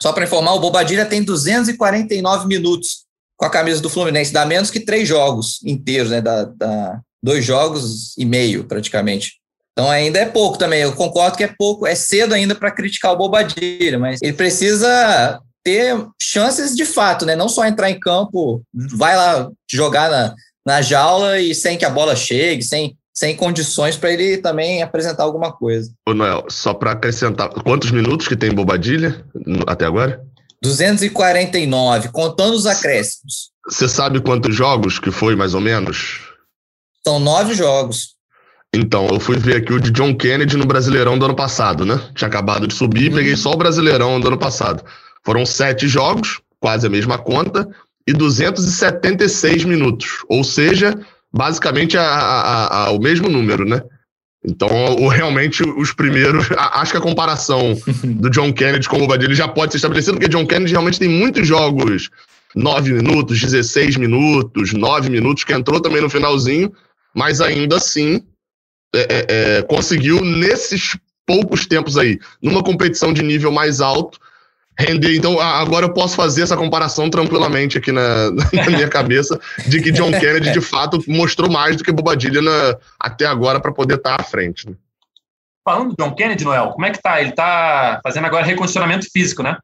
só para informar, o Bobadilha tem 249 minutos com a camisa do Fluminense, dá menos que três jogos inteiros, né? Dá dois jogos e meio, praticamente. Então ainda é pouco também. Eu concordo que é pouco, é cedo ainda para criticar o Bobadilha, mas ele precisa ter chances de fato, né? Não só entrar em campo, vai lá jogar na, na jaula e sem que a bola chegue, sem, sem condições para ele também apresentar alguma coisa. Ô Noel, só para acrescentar, quantos minutos que tem Bobadilha até agora? 249, contando os acréscimos. Você sabe quantos jogos que foi, mais ou menos? São nove jogos. Então, eu fui ver aqui o de John Kennedy no Brasileirão do ano passado, né? Tinha acabado de subir, hum. peguei só o Brasileirão do ano passado. Foram sete jogos, quase a mesma conta, e 276 minutos. Ou seja, basicamente a, a, a, o mesmo número, né? Então, o, realmente, os primeiros. acho que a comparação do John Kennedy com o Bobadilha já pode ser estabelecida, porque John Kennedy realmente tem muitos jogos 9 minutos, 16 minutos, 9 minutos, que entrou também no finalzinho, mas ainda assim é, é, é, conseguiu, nesses poucos tempos aí, numa competição de nível mais alto, render. Então, agora eu posso fazer essa comparação tranquilamente aqui na, na minha cabeça de que John Kennedy, de fato, mostrou mais do que Bobadilha na, até agora para poder estar tá à frente. Né? Falando do John Kennedy, Noel, como é que tá? Ele tá fazendo agora recondicionamento físico, né?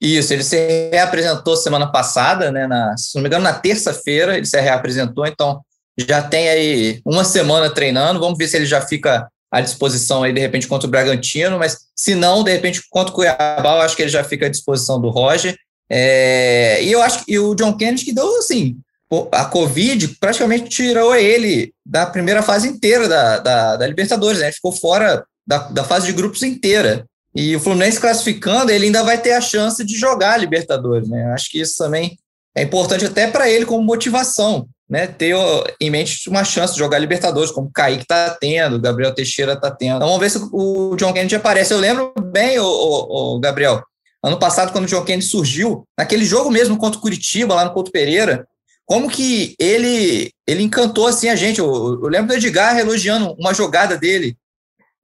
Isso, ele se reapresentou semana passada, né? Na, se não me engano, na terça-feira ele se reapresentou, então já tem aí uma semana treinando. Vamos ver se ele já fica à disposição aí, de repente, contra o Bragantino, mas se não, de repente, contra o Cuiabá, eu acho que ele já fica à disposição do Roger. É, e eu acho que o John Kennedy que deu assim, a Covid praticamente tirou ele da primeira fase inteira da, da, da Libertadores, né? Ficou fora da, da fase de grupos inteira. E o Fluminense classificando, ele ainda vai ter a chance de jogar a Libertadores, né? Acho que isso também é importante até para ele como motivação, né, ter em mente uma chance de jogar Libertadores, como o Kaique está tendo, o Gabriel Teixeira está tendo. Então vamos ver se o John Kennedy aparece. Eu lembro bem, o, o, o, Gabriel, ano passado, quando o John Kennedy surgiu, naquele jogo mesmo contra o Curitiba, lá no Couto Pereira, como que ele ele encantou assim a gente. Eu, eu lembro do Edgar elogiando uma jogada dele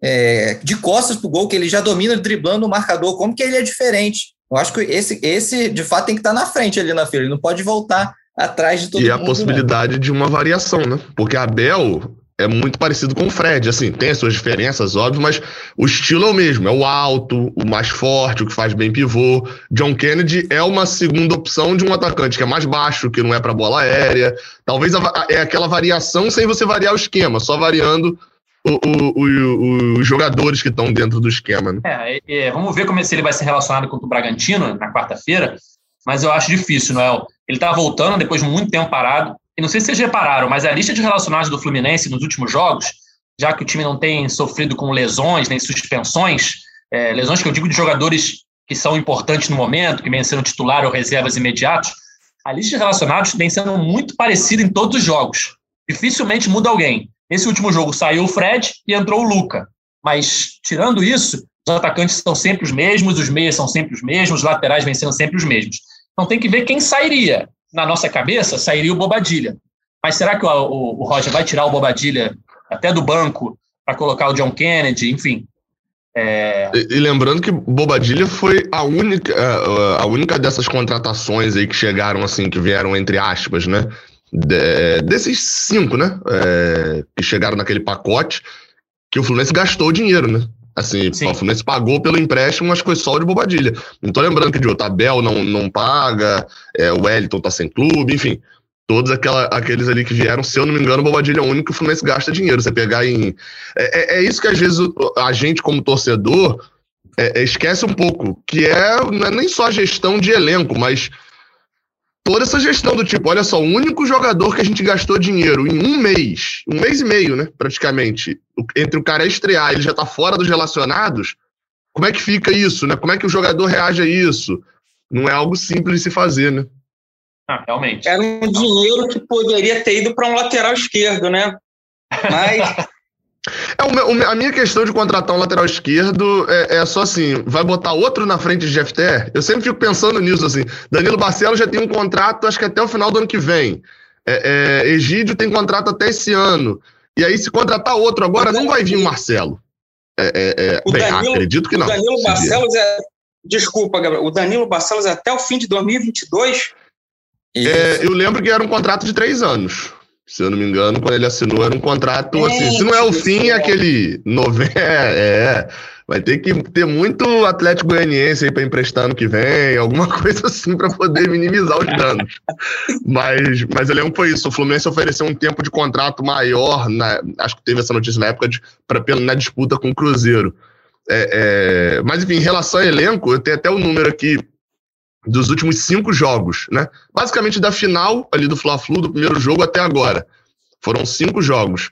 é, de costas para o gol, que ele já domina driblando o marcador. Como que ele é diferente? Eu acho que esse, esse de fato, tem que estar tá na frente ali na fila. Ele não pode voltar atrás de todo e mundo. E a possibilidade não. de uma variação, né? Porque a Abel é muito parecido com o Fred, assim, tem as suas diferenças, óbvio, mas o estilo é o mesmo, é o alto, o mais forte, o que faz bem pivô. John Kennedy é uma segunda opção de um atacante que é mais baixo, que não é para bola aérea. Talvez a, é aquela variação sem você variar o esquema, só variando o, o, os jogadores que estão dentro do esquema. Né? É, é, vamos ver como é, se ele vai ser relacionado contra o Bragantino na quarta-feira, mas eu acho difícil, Noel. Ele está voltando depois de muito tempo parado. E não sei se vocês repararam, mas a lista de relacionados do Fluminense nos últimos jogos, já que o time não tem sofrido com lesões nem suspensões, é, lesões que eu digo de jogadores que são importantes no momento, que vêm sendo titular ou reservas imediatos, a lista de relacionados vem sendo muito parecida em todos os jogos. Dificilmente muda alguém. Nesse último jogo saiu o Fred e entrou o Luca. Mas, tirando isso, os atacantes são sempre os mesmos, os meias são sempre os mesmos, os laterais vêm sendo sempre os mesmos. Então tem que ver quem sairia na nossa cabeça, sairia o Bobadilha. Mas será que o, o, o Roger vai tirar o Bobadilha até do banco para colocar o John Kennedy, enfim? É... E, e, lembrando que Bobadilha foi a única, a, a única dessas contratações aí que chegaram assim, que vieram entre aspas, né? De, desses cinco, né? É, que chegaram naquele pacote, que o Fluminense gastou dinheiro, né? Assim, Sim. o Fluminense pagou pelo empréstimo, mas foi só de bobadilha. Não tô lembrando que de outro, Abel não, não paga, é, o Wellington tá sem clube, enfim. Todos aquela, aqueles ali que vieram, se eu não me engano, bobadilha é o único que o Fluminense gasta dinheiro. Você pegar em. É, é, é isso que às vezes a gente, como torcedor, é, é, esquece um pouco, que é, não é nem só a gestão de elenco, mas toda essa gestão do tipo, olha só, o único jogador que a gente gastou dinheiro em um mês, um mês e meio, né, praticamente, entre o cara estrear e ele já tá fora dos relacionados, como é que fica isso, né? Como é que o jogador reage a isso? Não é algo simples de se fazer, né? Ah, realmente. Era um dinheiro que poderia ter ido para um lateral esquerdo, né? Mas É, a minha questão de contratar um lateral esquerdo é, é, só assim: vai botar outro na frente de FTR? Eu sempre fico pensando nisso, assim. Danilo Barcelos já tem um contrato, acho que até o final do ano que vem. É, é, Egídio tem contrato até esse ano. E aí, se contratar outro agora, não vai vir o Marcelo. É, é, é o bem, Danilo, acredito que não. O Danilo Barcelos é. Desculpa, Gabriel. O Danilo Barcelos é até o fim de 2022? eu lembro que era um contrato de três anos. Se eu não me engano, quando ele assinou, era um contrato é, assim. Se não é o fim, é aquele novembro. É, é, vai ter que ter muito Atlético Goianiense aí para emprestar no que vem, alguma coisa assim para poder minimizar os danos. mas, mas eu lembro que foi isso. O Fluminense ofereceu um tempo de contrato maior, na, acho que teve essa notícia na época, de, pra, na disputa com o Cruzeiro. É, é, mas, enfim, em relação ao elenco, eu tenho até o número aqui dos últimos cinco jogos, né? Basicamente da final ali do Fla-Flu, do primeiro jogo até agora. Foram cinco jogos.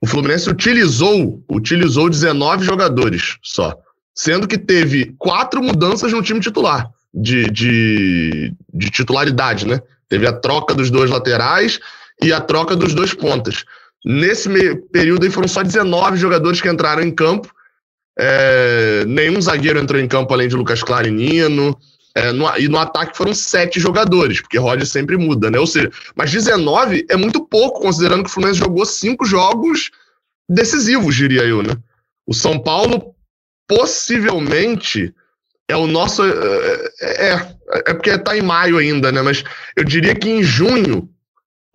O Fluminense utilizou, utilizou 19 jogadores só. Sendo que teve quatro mudanças no time titular, de, de, de titularidade, né? Teve a troca dos dois laterais e a troca dos dois pontas. Nesse período aí foram só 19 jogadores que entraram em campo. É, nenhum zagueiro entrou em campo além de Lucas Clarinino. É, no, e no ataque foram sete jogadores, porque Roger sempre muda, né? Ou seja, mas 19 é muito pouco, considerando que o Fluminense jogou cinco jogos decisivos, diria eu, né? O São Paulo possivelmente é o nosso. É, é, é porque tá em maio ainda, né? Mas eu diria que em junho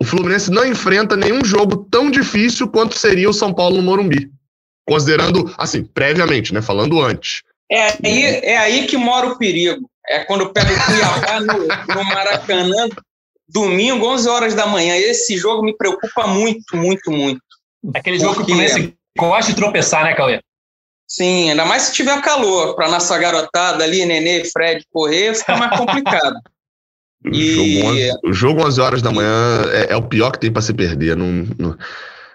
o Fluminense não enfrenta nenhum jogo tão difícil quanto seria o São Paulo no Morumbi. Considerando, assim, previamente, né? Falando antes. É aí, é aí que mora o perigo. É quando pega o Cuiabá no, no Maracanã, domingo, 11 horas da manhã. Esse jogo me preocupa muito, muito, muito. Aquele jogo Porque... que o Fluminense gosta de tropeçar, né, Cauê? Sim, ainda mais se tiver calor, para nossa garotada ali, Nenê, Fred, correr, fica mais complicado. O, e... jogo 11, o jogo 11 horas da manhã é, é o pior que tem para se perder. Não, não...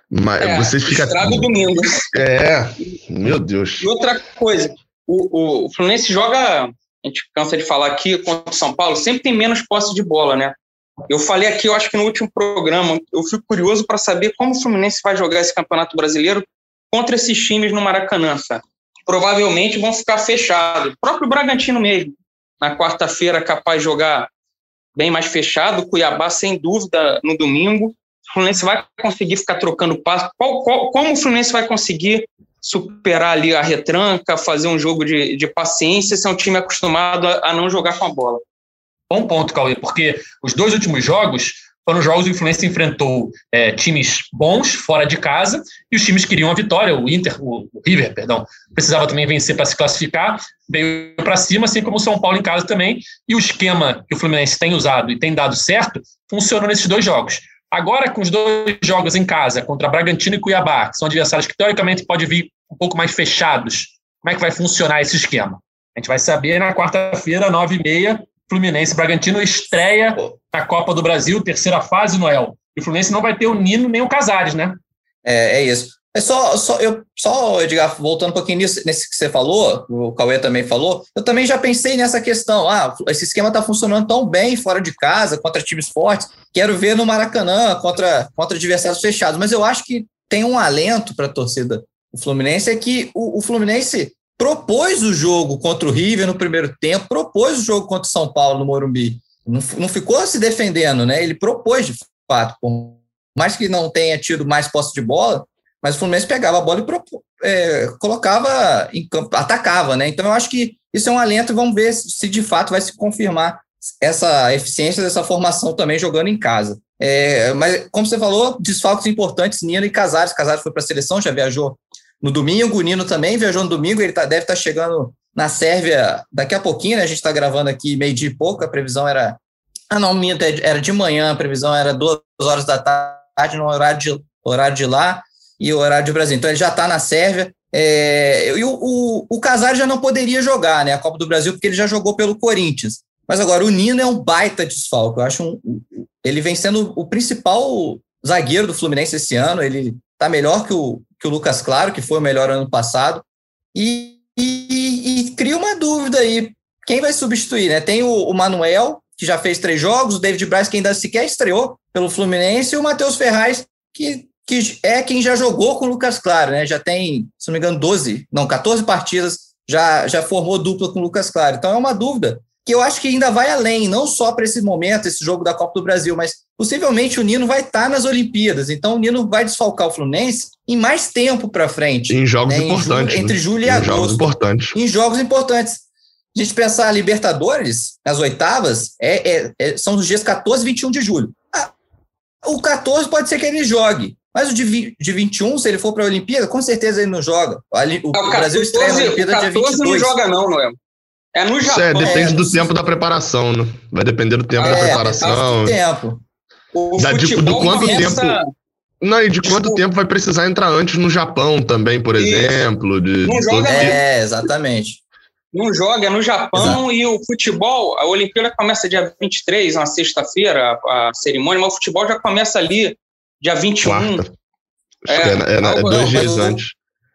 Mas é, vocês ficam. Estraga o domingo. É, meu Deus. E outra coisa, o, o Fluminense joga a gente cansa de falar aqui, contra o São Paulo, sempre tem menos posse de bola, né? Eu falei aqui, eu acho que no último programa, eu fico curioso para saber como o Fluminense vai jogar esse Campeonato Brasileiro contra esses times no Maracanã, sabe? Provavelmente vão ficar fechados. O próprio Bragantino mesmo, na quarta-feira, capaz de jogar bem mais fechado. Cuiabá, sem dúvida, no domingo. O Fluminense vai conseguir ficar trocando passo. Qual, qual, como o Fluminense vai conseguir superar ali a retranca, fazer um jogo de, de paciência, se é um time acostumado a, a não jogar com a bola? Bom ponto, Cauê, porque os dois últimos jogos foram jogos que o Fluminense enfrentou é, times bons fora de casa e os times queriam a vitória. O Inter, o, o River, perdão, precisava também vencer para se classificar, veio para cima, assim como o São Paulo em casa também. E o esquema que o Fluminense tem usado e tem dado certo funcionou nesses dois jogos. Agora, com os dois jogos em casa, contra Bragantino e Cuiabá, que são adversários que teoricamente podem vir um pouco mais fechados, como é que vai funcionar esse esquema? A gente vai saber na quarta-feira, nove e meia, Fluminense Bragantino estreia na Copa do Brasil, terceira fase, Noel. E o Fluminense não vai ter o Nino nem o Casares, né? É, é isso. É só, só, eu, só, Edgar, voltando um pouquinho nisso, nesse que você falou, o Cauê também falou, eu também já pensei nessa questão. Ah, esse esquema está funcionando tão bem fora de casa, contra times fortes. Quero ver no Maracanã, contra, contra adversários fechados. Mas eu acho que tem um alento para a torcida do Fluminense, é que o, o Fluminense propôs o jogo contra o River no primeiro tempo, propôs o jogo contra o São Paulo no Morumbi. Não, não ficou se defendendo, né? Ele propôs de fato, por mais que não tenha tido mais posse de bola, mas o Fluminense pegava a bola e é, colocava em campo, atacava, né? Então eu acho que isso é um alento vamos ver se de fato vai se confirmar essa eficiência dessa formação também jogando em casa. É, mas, como você falou, desfalques importantes, Nino e Casares. Casares foi para a seleção, já viajou no domingo. O Nino também viajou no domingo, ele tá, deve estar tá chegando na Sérvia daqui a pouquinho, né? A gente está gravando aqui meio-dia e pouco, a previsão era. Ah, não, minto, é era de manhã, a previsão era duas horas da tarde, no horário de, horário de lá e o horário de Brasil. Então ele já está na Sérvia. É, e o, o, o Casares já não poderia jogar, né? A Copa do Brasil, porque ele já jogou pelo Corinthians. Mas agora o Nino é um baita desfalque. Eu acho um, ele vem sendo o principal zagueiro do Fluminense esse ano. Ele está melhor que o, que o Lucas Claro, que foi o melhor ano passado, e, e, e cria uma dúvida aí. Quem vai substituir? Né? Tem o, o, Manuel, que já fez três jogos, o David Braz, que ainda sequer estreou pelo Fluminense, e o Matheus Ferraz, que, que é quem já jogou com o Lucas Claro, né? Já tem, se não me engano, 12, não, 14 partidas, já, já formou dupla com o Lucas Claro. Então é uma dúvida que eu acho que ainda vai além, não só para esse momento, esse jogo da Copa do Brasil, mas possivelmente o Nino vai estar tá nas Olimpíadas. Então o Nino vai desfalcar o Fluminense em mais tempo para frente. Em jogos né? importantes. Em, entre julho e em agosto. Jogos importantes. Em jogos importantes. A gente pensar Libertadores, as oitavas, é, é, é, são os dias 14 e 21 de julho. Ah, o 14 pode ser que ele jogue. Mas o de, de 21, se ele for para a Olimpíada, com certeza ele não joga. O, o, o Brasil estreia na Olimpíada dia 22. não joga não, Noel. É no Japão. É, depende é, do tempo da preparação, né? Vai depender do tempo é, da preparação. Do tempo. O da, tipo, do quanto começa... tempo. Não, e de quanto tempo vai precisar entrar antes no Japão também, por exemplo. De, não joga É, exatamente. Não joga, é no Japão Exato. e o futebol, a Olimpíada começa dia 23, uma sexta-feira, a, a, cerimônia, mas o futebol já começa ali dia 21. Quarta. É, é, é, é dois dias antes.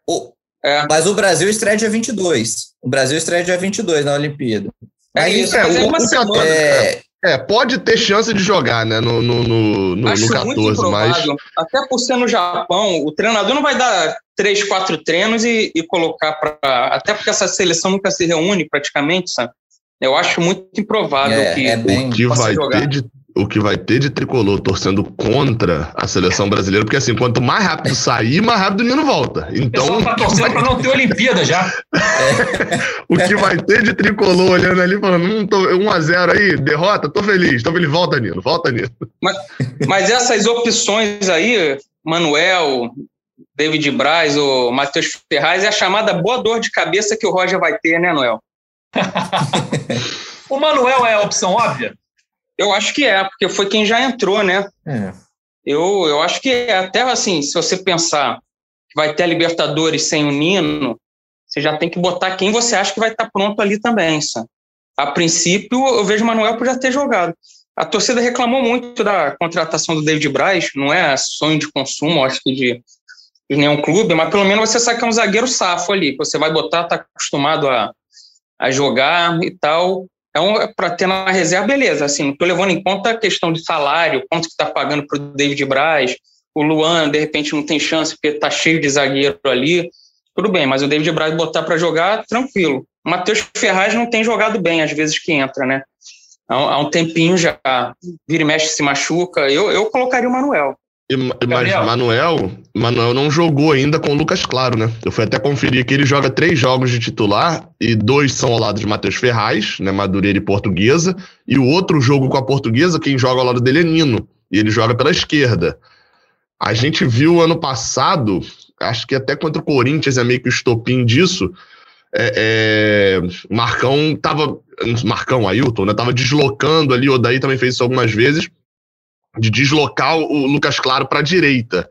O, é. Mas o Brasil estreia dia 22. O Brasil estreia dia 22 na Olimpíada. É isso, é, o, uma semana. É, é, pode ter chance de jogar, né, no, no, no, no, Acho no 14, mas... Até por ser no Japão, o treinador não vai dar três, quatro treinos e, e colocar para... Até porque essa seleção nunca se reúne praticamente, sabe? Eu acho muito improvável é, que, é bem, que vai jogar. ter de o que vai ter de tricolor torcendo contra a seleção brasileira, porque assim, quanto mais rápido sair, mais rápido o Nino volta. Então, o tá torcendo vai... para não ter Olimpíada já. o que vai ter de tricolor olhando ali, falando, hum, tô, 1x0 aí, derrota, tô feliz, tô feliz, volta Nino, volta Nino. Mas, mas essas opções aí, Manuel, David Braz, o Matheus Ferraz, é a chamada boa dor de cabeça que o Roger vai ter, né, Noel? o Manuel é a opção óbvia? Eu acho que é, porque foi quem já entrou, né? É. Eu, eu acho que é. Até assim, se você pensar que vai ter a Libertadores sem o Nino, você já tem que botar quem você acha que vai estar pronto ali também, sabe? A princípio, eu vejo o Manuel por já ter jogado. A torcida reclamou muito da contratação do David Braz, não é sonho de consumo, acho que de, de nenhum clube, mas pelo menos você sabe que é um zagueiro safo ali, que você vai botar, tá acostumado a, a jogar e tal. É para ter na reserva, beleza. Assim, estou levando em conta a questão de salário, quanto que está pagando para o David Braz, o Luan, de repente, não tem chance porque está cheio de zagueiro ali. Tudo bem, mas o David Braz botar para jogar, tranquilo. O Matheus Ferraz não tem jogado bem, às vezes que entra, né? há um tempinho já. Vira e mexe se machuca. Eu, eu colocaria o Manuel. E, mas Manuel, Manuel não jogou ainda com o Lucas Claro, né? Eu fui até conferir que ele joga três jogos de titular e dois são ao lado de Matheus Ferraz, né? Madureira e Portuguesa. E o outro jogo com a Portuguesa, quem joga ao lado dele é Nino. E ele joga pela esquerda. A gente viu ano passado, acho que até contra o Corinthians é meio que o estopim disso. É, é, Marcão tava. Marcão, Ailton, né? Tava deslocando ali, o Daí também fez isso algumas vezes de deslocar o Lucas Claro para a direita.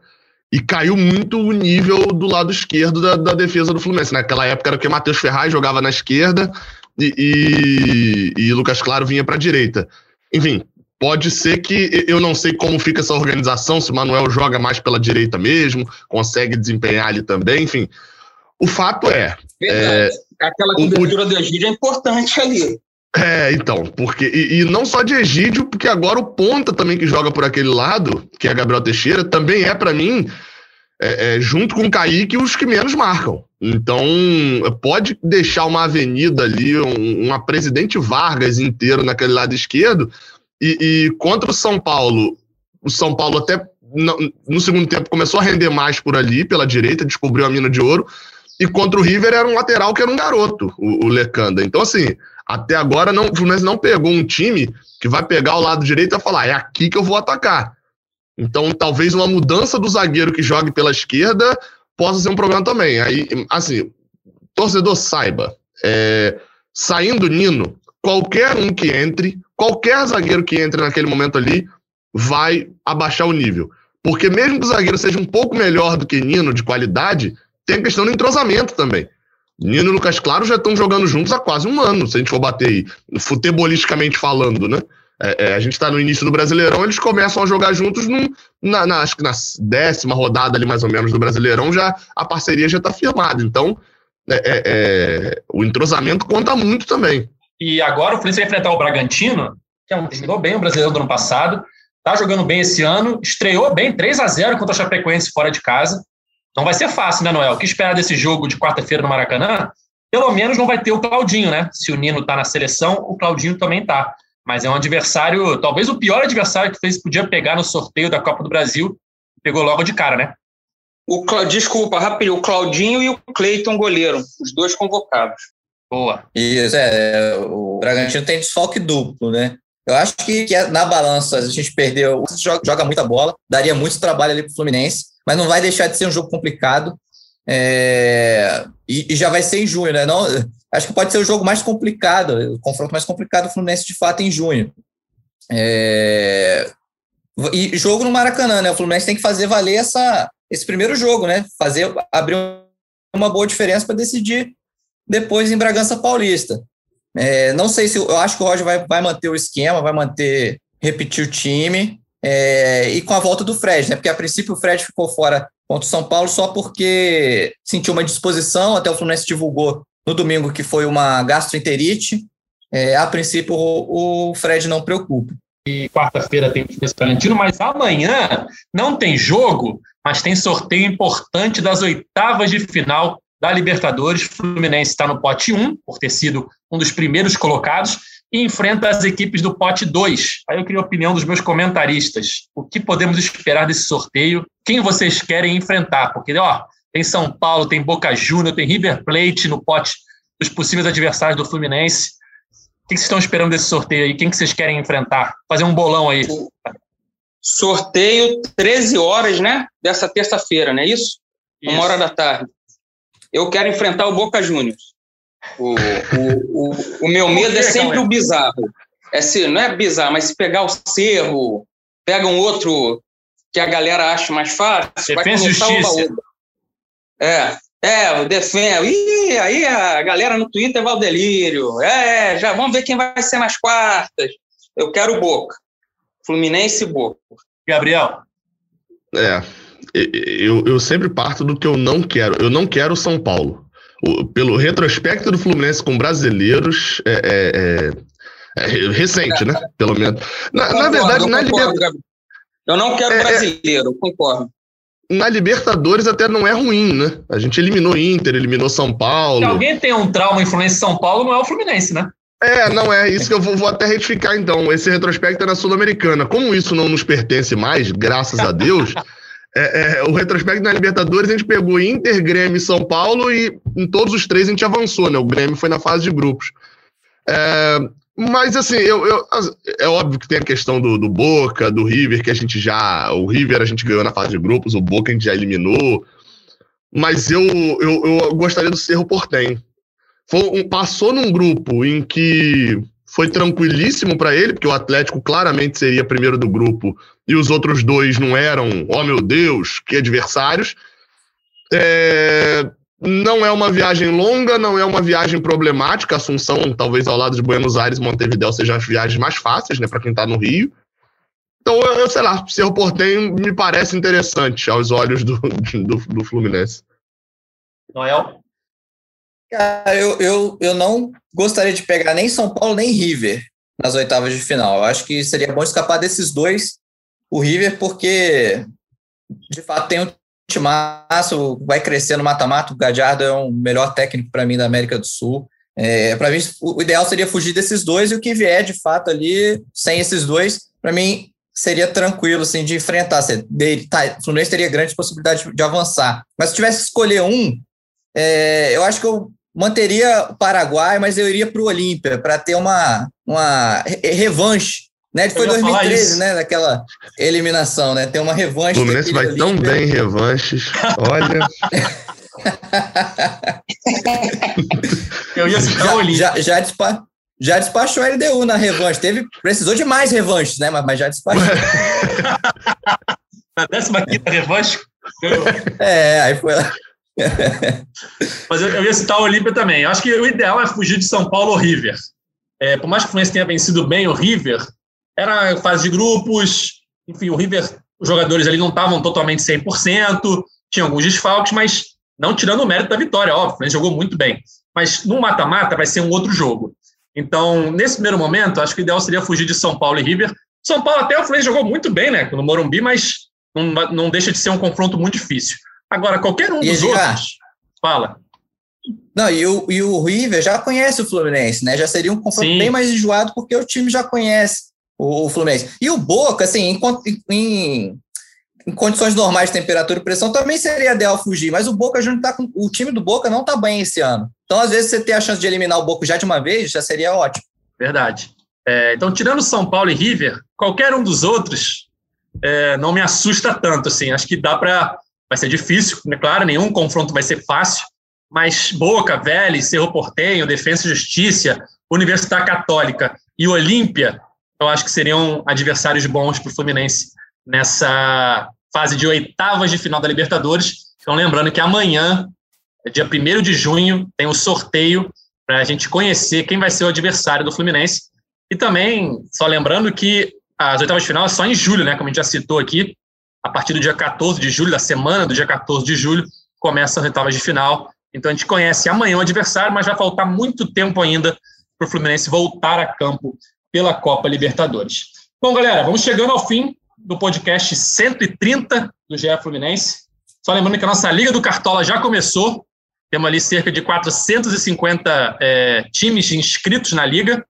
E caiu muito o nível do lado esquerdo da, da defesa do Fluminense. Naquela época era que o Matheus Ferraz jogava na esquerda e, e, e Lucas Claro vinha para a direita. Enfim, pode ser que eu não sei como fica essa organização, se o Manuel joga mais pela direita mesmo, consegue desempenhar ali também, enfim. O fato é. Verdade. É, Aquela cobertura o, do Egídio é importante ali. É, então, porque. E, e, não só de Egídio, porque agora o Ponta também que joga por aquele lado, que é Gabriel Teixeira, também é, para mim, é, é, junto com o Kaique, os que menos marcam. Então, pode deixar uma avenida ali, um, uma Presidente Vargas inteiro naquele lado esquerdo, e, e contra o São Paulo, o São Paulo até no, no segundo tempo começou a render mais por ali, pela direita, descobriu a mina de ouro, e contra o River era um lateral que era um garoto, o, o Lecanda. Então, assim, até agora, não, o Fluminense não pegou um time que vai pegar o lado direito e falar, é aqui que eu vou atacar. Então, talvez uma mudança do zagueiro que jogue pela esquerda possa ser um problema também. Aí, assim, torcedor saiba, é, saindo Nino, qualquer um que entre, qualquer zagueiro que entre naquele momento ali, vai abaixar o nível. Porque mesmo que o zagueiro seja um pouco melhor do que Nino, de qualidade, tem a questão do entrosamento também. Nino e Lucas Claro já estão jogando juntos há quase um ano, se a gente for bater aí, futebolisticamente falando, né? É, é, a gente está no início do Brasileirão, eles começam a jogar juntos num, na, na, acho que na décima rodada ali, mais ou menos, do Brasileirão, já a parceria já está firmada. Então, é, é, é, o entrosamento conta muito também. E agora o Fluminense vai enfrentar o Bragantino, que é um, bem o Brasileirão do ano passado, está jogando bem esse ano, estreou bem 3 a 0 contra o Chapecoense fora de casa. Não vai ser fácil, né, Noel? O que esperar desse jogo de quarta-feira no Maracanã? Pelo menos não vai ter o Claudinho, né? Se o Nino está na seleção, o Claudinho também está. Mas é um adversário, talvez o pior adversário que fez podia pegar no sorteio da Copa do Brasil. Pegou logo de cara, né? O, desculpa, rapidinho, o Claudinho e o Cleiton goleiro, os dois convocados. Boa. Isso, é. O Bragantino tem desfalque duplo, né? Eu acho que, que na balança a gente perdeu. Joga, joga muita bola, daria muito trabalho ali para o Fluminense mas não vai deixar de ser um jogo complicado. É, e, e, já vai ser em junho, né? Não, acho que pode ser o jogo mais complicado, o confronto mais complicado do Fluminense de fato em junho. É, e jogo no Maracanã, né? O Fluminense tem que fazer valer essa, esse primeiro jogo, né? Fazer abrir uma boa diferença para decidir depois em Bragança Paulista. É, não sei se eu acho que o Roger vai, vai manter o esquema, vai manter, repetir o time. É, e com a volta do Fred, né? Porque a princípio o Fred ficou fora contra o São Paulo só porque sentiu uma disposição, até o Fluminense divulgou no domingo que foi uma gastroenterite. É, a princípio o, o Fred não preocupa. E quarta-feira tem o Fluminense Valentino, mas amanhã não tem jogo, mas tem sorteio importante das oitavas de final da Libertadores. Fluminense está no pote 1, por ter sido um dos primeiros colocados, e enfrenta as equipes do pote 2. Aí eu queria a opinião dos meus comentaristas. O que podemos esperar desse sorteio? Quem vocês querem enfrentar? Porque, ó, tem São Paulo, tem Boca Juniors, tem River Plate no pote dos possíveis adversários do Fluminense. O que vocês estão esperando desse sorteio aí? Quem que vocês querem enfrentar? Fazer um bolão aí. Sorteio 13 horas, né? Dessa terça-feira, não é isso? isso? Uma hora da tarde. Eu quero enfrentar o Boca Juniors. O, o, o, o meu medo é sempre o bizarro. É se, não é bizarro, mas se pegar o cerro, pega um outro que a galera acha mais fácil, Defesa vai justiça. É, é, o defende. Ih, aí a galera no Twitter vai ao delírio. É, já vamos ver quem vai ser nas quartas. Eu quero o Boca. Fluminense e Boca. Gabriel. É, eu, eu sempre parto do que eu não quero. Eu não quero São Paulo o, pelo retrospecto do Fluminense com brasileiros, é, é, é, é recente, né? Pelo menos. Na, concordo, na verdade, na Libertadores. Eu não quero é, é. brasileiro, concordo. Na Libertadores até não é ruim, né? A gente eliminou Inter, eliminou São Paulo. Se alguém tem um trauma em Fluminense São Paulo, não é o Fluminense, né? É, não é isso que eu vou, vou até retificar então. Esse retrospecto é na Sul-Americana. Como isso não nos pertence mais, graças a Deus, é, é, o retrospecto na Libertadores a gente pegou Inter, Grêmio e São Paulo e em todos os três a gente avançou, né? O Grêmio foi na fase de grupos. É, mas assim, eu, eu, é óbvio que tem a questão do, do, Boca, do River, que a gente já. O River a gente ganhou na fase de grupos, o Boca a gente já eliminou. Mas eu, eu, eu gostaria do Cerro Portem um, passou num grupo em que foi tranquilíssimo para ele, porque o Atlético claramente seria primeiro do grupo e os outros dois não eram, oh meu Deus, que adversários. É, não é uma viagem longa, não é uma viagem problemática. Assunção, talvez ao lado de Buenos Aires e Montevideo, sejam as viagens mais fáceis, né, para quem está no Rio. Então, eu, eu sei lá, Cerro Portenho me parece interessante aos olhos do, do, do Fluminense. Noel? Cara, eu, eu, eu não gostaria de pegar nem São Paulo nem River nas oitavas de final. Eu acho que seria bom escapar desses dois, o River, porque de fato tem um timaço, vai crescer no mata-mata. O Gadiardo é o melhor técnico para mim da América do Sul. É, para mim, o ideal seria fugir desses dois e o que vier de fato ali, sem esses dois, para mim seria tranquilo assim, de enfrentar. Dele, tá, o Fluminense teria grandes possibilidades de, de avançar. Mas se tivesse que escolher um, é, eu acho que eu manteria o Paraguai, mas eu iria para o Olímpia para ter uma, uma revanche. Né? Foi 2013, né? Daquela eliminação, né? Tem uma revanche. O Fluminense vai Olímpia. tão bem em revanches. Olha. eu ia citar o Olímpia. Já, já, despa, já despachou a LDU na revanche. Teve, precisou de mais revanches, né? Mas, mas já despachou. na 15 revanche? É, aí foi lá. Mas eu, eu, ia citar o Olímpia também. Eu acho que o ideal é fugir de São Paulo ou River. É, por mais que o Fluminense tenha vencido bem o River, era fase de grupos, enfim, o River, os jogadores ali não estavam totalmente 100%, tinha alguns desfalques, mas não tirando o mérito da vitória, óbvio, o Fluminense jogou muito bem. Mas no mata-mata vai ser um outro jogo. Então, nesse primeiro momento, acho que o ideal seria fugir de São Paulo e River. São Paulo até o Fluminense jogou muito bem, né, no Morumbi, mas não, não deixa de ser um confronto muito difícil. Agora, qualquer um e dos outros. Fala. Não, e o, e o River já conhece o Fluminense, né? Já seria um confronto Sim. bem mais enjoado, porque o time já conhece o, o Fluminense. E o Boca, assim, em, em, em, condições normais de temperatura e pressão, também seria ideal fugir, mas o Boca já tá com. O time do Boca não tá bem esse ano. Então, às vezes, você ter a chance de eliminar o Boca já de uma vez, já seria ótimo. Verdade. É, então, tirando São Paulo e River, qualquer um dos outros é, não me assusta tanto, assim. Acho que dá para vai ser difícil, né? claro, nenhum confronto vai ser fácil, mas Boca, Vélez, Cerro Portenho, Defesa e Justiça, Universidade Católica e Olímpia, eu acho que seriam adversários bons para o Fluminense nessa fase de oitavas de final da Libertadores. Então, lembrando que amanhã, dia 1 de junho, tem o sorteio para a gente conhecer quem vai ser o adversário do Fluminense. E também, só lembrando que as oitavas de final é só em julho, né? Como a gente já citou aqui a partir do dia 14 de julho, da semana do dia 14 de julho, começa a oitavas de final. Então a gente conhece amanhã o adversário, mas vai faltar muito tempo ainda para o Fluminense voltar a campo pela Copa Libertadores. Bom, galera, vamos chegando ao fim do podcast 130 do GE Fluminense. Só lembrando que a nossa Liga do Cartola já começou. Temos ali cerca de 450 é, times inscritos na Liga.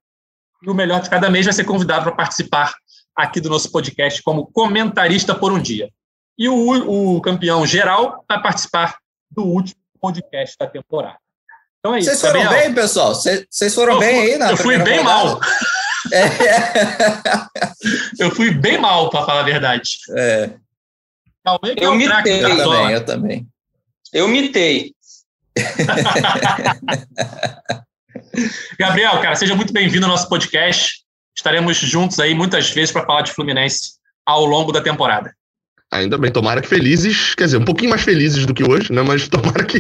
E o melhor de cada mês vai ser convidado para participar aqui do nosso podcast como comentarista por um dia. E o, o campeão geral vai participar do último podcast da temporada. Então é isso. Vocês foram bem, pessoal? Vocês foram eu bem aí na Eu fui bem rodada? mal. É. eu fui bem mal, para falar a verdade. É. eu, mitei. Eu também, eu também. Eu mitei. Gabriel, cara, seja muito bem-vindo ao nosso podcast. Estaremos juntos aí muitas vezes para falar de Fluminense ao longo da temporada. Ainda bem, tomara que felizes, quer dizer, um pouquinho mais felizes do que hoje, né? Mas tomara que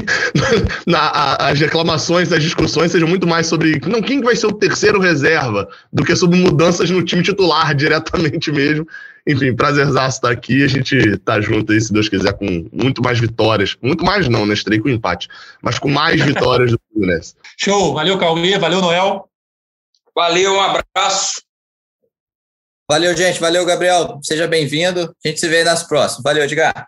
na, a, as reclamações, as discussões sejam muito mais sobre não, quem vai ser o terceiro reserva do que sobre mudanças no time titular diretamente mesmo. Enfim, prazerzaço estar aqui. A gente tá junto aí, se Deus quiser, com muito mais vitórias. Muito mais não, né? Estrei com empate, mas com mais vitórias do Fluminense. Show! Valeu, Cauê. Valeu, Noel. Valeu, um abraço. Valeu, gente. Valeu, Gabriel. Seja bem-vindo. A gente se vê nas próximas. Valeu, Edgar.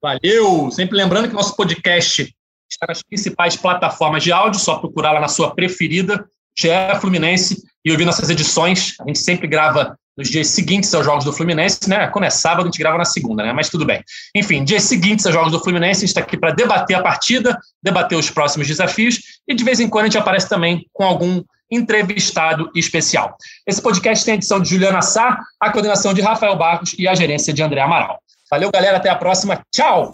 Valeu. Sempre lembrando que nosso podcast está nas principais plataformas de áudio, só procurar lá na sua preferida. GE Fluminense e ouvir nossas edições. A gente sempre grava nos dias seguintes aos jogos do Fluminense, né? Quando é sábado, a gente grava na segunda, né? Mas tudo bem. Enfim, dias seguintes aos jogos do Fluminense, a gente está aqui para debater a partida, debater os próximos desafios e de vez em quando a gente aparece também com algum entrevistado especial. Esse podcast tem a edição de Juliana Sá, a coordenação de Rafael Barros e a gerência de André Amaral. Valeu, galera. Até a próxima. Tchau!